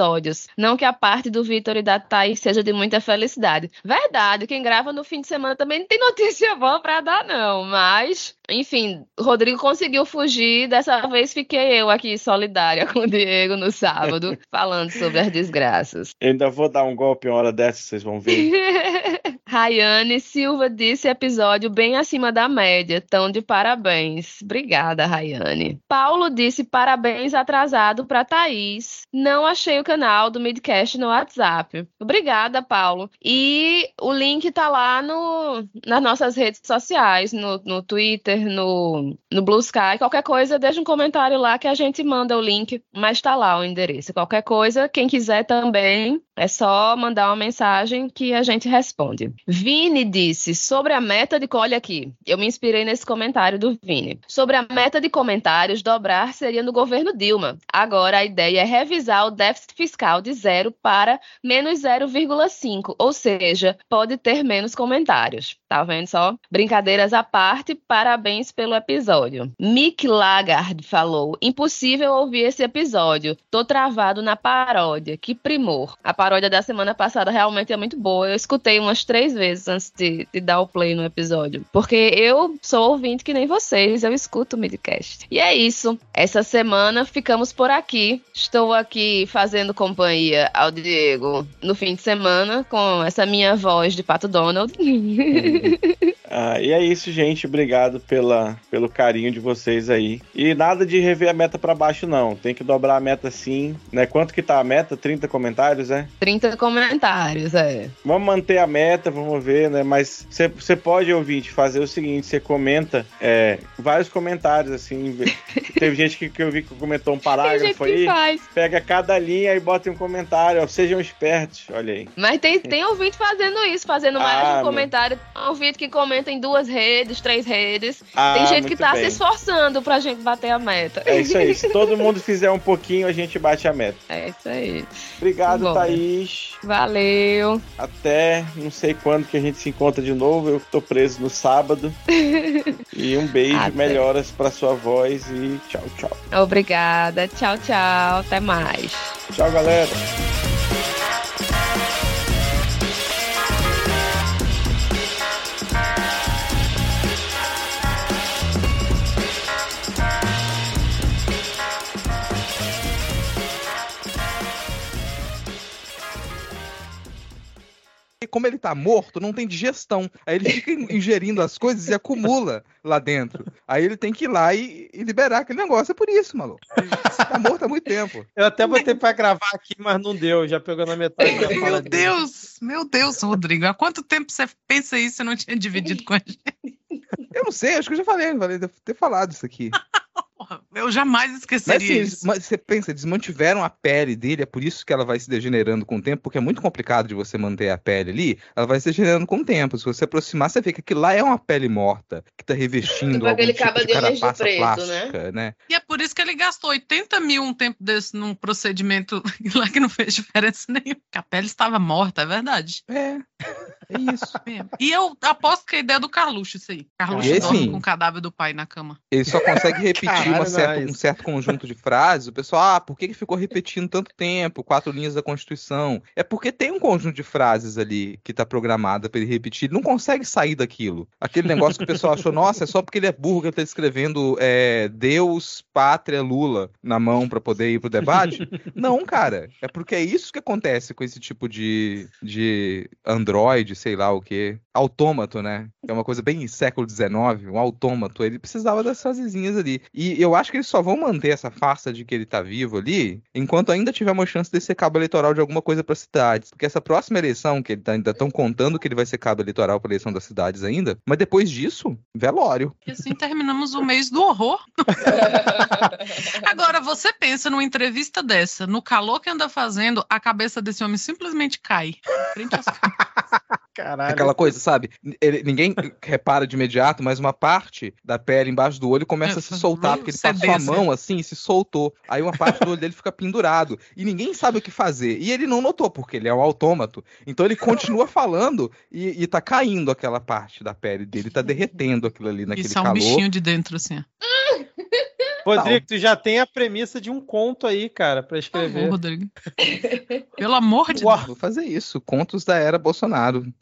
Não que a parte do Vitor e da Thaís seja de muita felicidade. Verdade, quem grava no fim de semana também não tem notícia boa para dar, não. Mas, enfim, Rodrigo conseguiu fugir. Dessa vez fiquei eu aqui solidária com o Diego no sábado, falando sobre as desgraças. Eu ainda vou dar um golpe uma hora dessa, vocês vão ver. Rayane Silva disse episódio bem acima da média, tão de parabéns. Obrigada, Rayane. Paulo disse parabéns atrasado para Thaís. Não achei o canal do Midcast no WhatsApp. Obrigada, Paulo. E o link tá lá no, nas nossas redes sociais, no, no Twitter, no, no Blue Sky. Qualquer coisa, deixa um comentário lá que a gente manda o link, mas tá lá o endereço. Qualquer coisa, quem quiser também, é só mandar uma mensagem que a gente responde. Vini disse sobre a meta de. Olha aqui, eu me inspirei nesse comentário do Vini. Sobre a meta de comentários, dobrar seria no governo Dilma. Agora a ideia é revisar o déficit fiscal de zero para menos 0,5, ou seja, pode ter menos comentários. Tá vendo só? Brincadeiras à parte, parabéns pelo episódio. Mick Lagarde falou: impossível ouvir esse episódio. Tô travado na paródia. Que primor. A paródia da semana passada realmente é muito boa. Eu escutei umas três vezes antes de, de dar o play no episódio. Porque eu sou ouvinte que nem vocês, eu escuto o midcast. E é isso. Essa semana ficamos por aqui. Estou aqui fazendo companhia ao Diego no fim de semana com essa minha voz de Pato Donald. Ah, e é isso, gente. Obrigado pela, pelo carinho de vocês aí. E nada de rever a meta para baixo, não. Tem que dobrar a meta sim. Né? Quanto que tá a meta? 30 comentários, é? 30 comentários, é. Vamos manter a meta, vamos ver, né? Mas você pode, ouvinte, fazer o seguinte: você comenta é, vários comentários, assim. Teve gente que, que eu vi que comentou um parágrafo aí. Faz. Pega cada linha e bota um comentário. Ó, sejam espertos, olha aí. Mas tem, tem ouvinte fazendo isso, fazendo mais ah, um comentário. Meu... Ouvinte que comenta comenta em duas redes, três redes. Ah, Tem gente que tá bem. se esforçando pra gente bater a meta. É isso aí. Se todo mundo fizer um pouquinho, a gente bate a meta. É isso aí. Obrigado, Bom, Thaís. Valeu. Até não sei quando que a gente se encontra de novo. Eu tô preso no sábado. e um beijo, Até. melhoras pra sua voz e tchau, tchau. Obrigada. Tchau, tchau. Até mais. Tchau, galera. Como ele tá morto, não tem digestão. Aí ele fica ingerindo as coisas e acumula lá dentro. Aí ele tem que ir lá e, e liberar aquele negócio. É por isso, maluco. Você tá morto há muito tempo. Eu até botei pra gravar aqui, mas não deu. Já pegou na metade Meu dele. Deus, meu Deus, Rodrigo. Há quanto tempo você pensa isso e não tinha dividido com a gente? Eu não sei, acho que eu já falei, falei devo ter falado isso aqui. Porra, eu jamais Mas, esqueceria assim, eles- isso. mas você pensa, eles mantiveram a pele dele, é por isso que ela vai se degenerando com o tempo, porque é muito complicado de você manter a pele ali, ela vai se degenerando com o tempo. Se você aproximar, você vê que aquilo lá é uma pele morta, que tá revestindo Tipo algum aquele tipo de carapaça preto, plástica, né? E é por isso que ele gastou 80 mil um tempo desse num procedimento lá que não fez diferença nenhuma. Que a pele estava morta, é verdade. É, é isso. É. E eu aposto que é a ideia do Carluxo, isso aí. Carluxo dorme com o cadáver do pai na cama. Ele só consegue repetir uma certa- um certo conjunto de frases. O pessoal, ah, por que, que ficou repetindo tanto tempo? Quatro linhas da Constituição. É porque tem um conjunto de frases ali que tá programada pra ele repetir. Ele não consegue sair daquilo. Aquele negócio que o pessoal achou, nossa, é só porque ele é burro que ele tá escrevendo é, Deus, Pátria, Lula na mão pra poder ir pro debate. não, cara. É porque é isso que acontece com esse tipo de, de androide, sei lá o que. Autômato, né? É uma coisa bem século XIX, um autômato. Ele precisava das frasezinhas ali. E eu acho que eles só vão manter essa farsa de que ele tá vivo ali enquanto ainda tiver uma chance de ser cabo eleitoral de alguma coisa para cidades. Porque essa próxima eleição, que ele tá, ainda estão contando que ele vai ser cabo eleitoral para eleição das cidades ainda, mas depois disso, velório. E assim terminamos o mês do horror. Agora, você pensa numa entrevista dessa, no calor que anda fazendo, a cabeça desse homem simplesmente cai. Frente às Caralho. Aquela coisa, sabe? Ele- ninguém repara de imediato, mas uma parte da pele embaixo do olho começa a se soltar, porque ele passou a mão assim e se soltou. Aí uma parte do olho dele fica pendurado. E ninguém sabe o que fazer. E ele não notou, porque ele é um autômato. Então ele continua falando e, e tá caindo aquela parte da pele dele, tá derretendo aquilo ali naquele Isso é um calor. bichinho de dentro, assim. Rodrigo, tu já tem a premissa de um conto aí, cara, pra Por favor, escrever. Rodrigo. Pelo amor de Uau. Deus. Vou fazer isso. Contos da era Bolsonaro.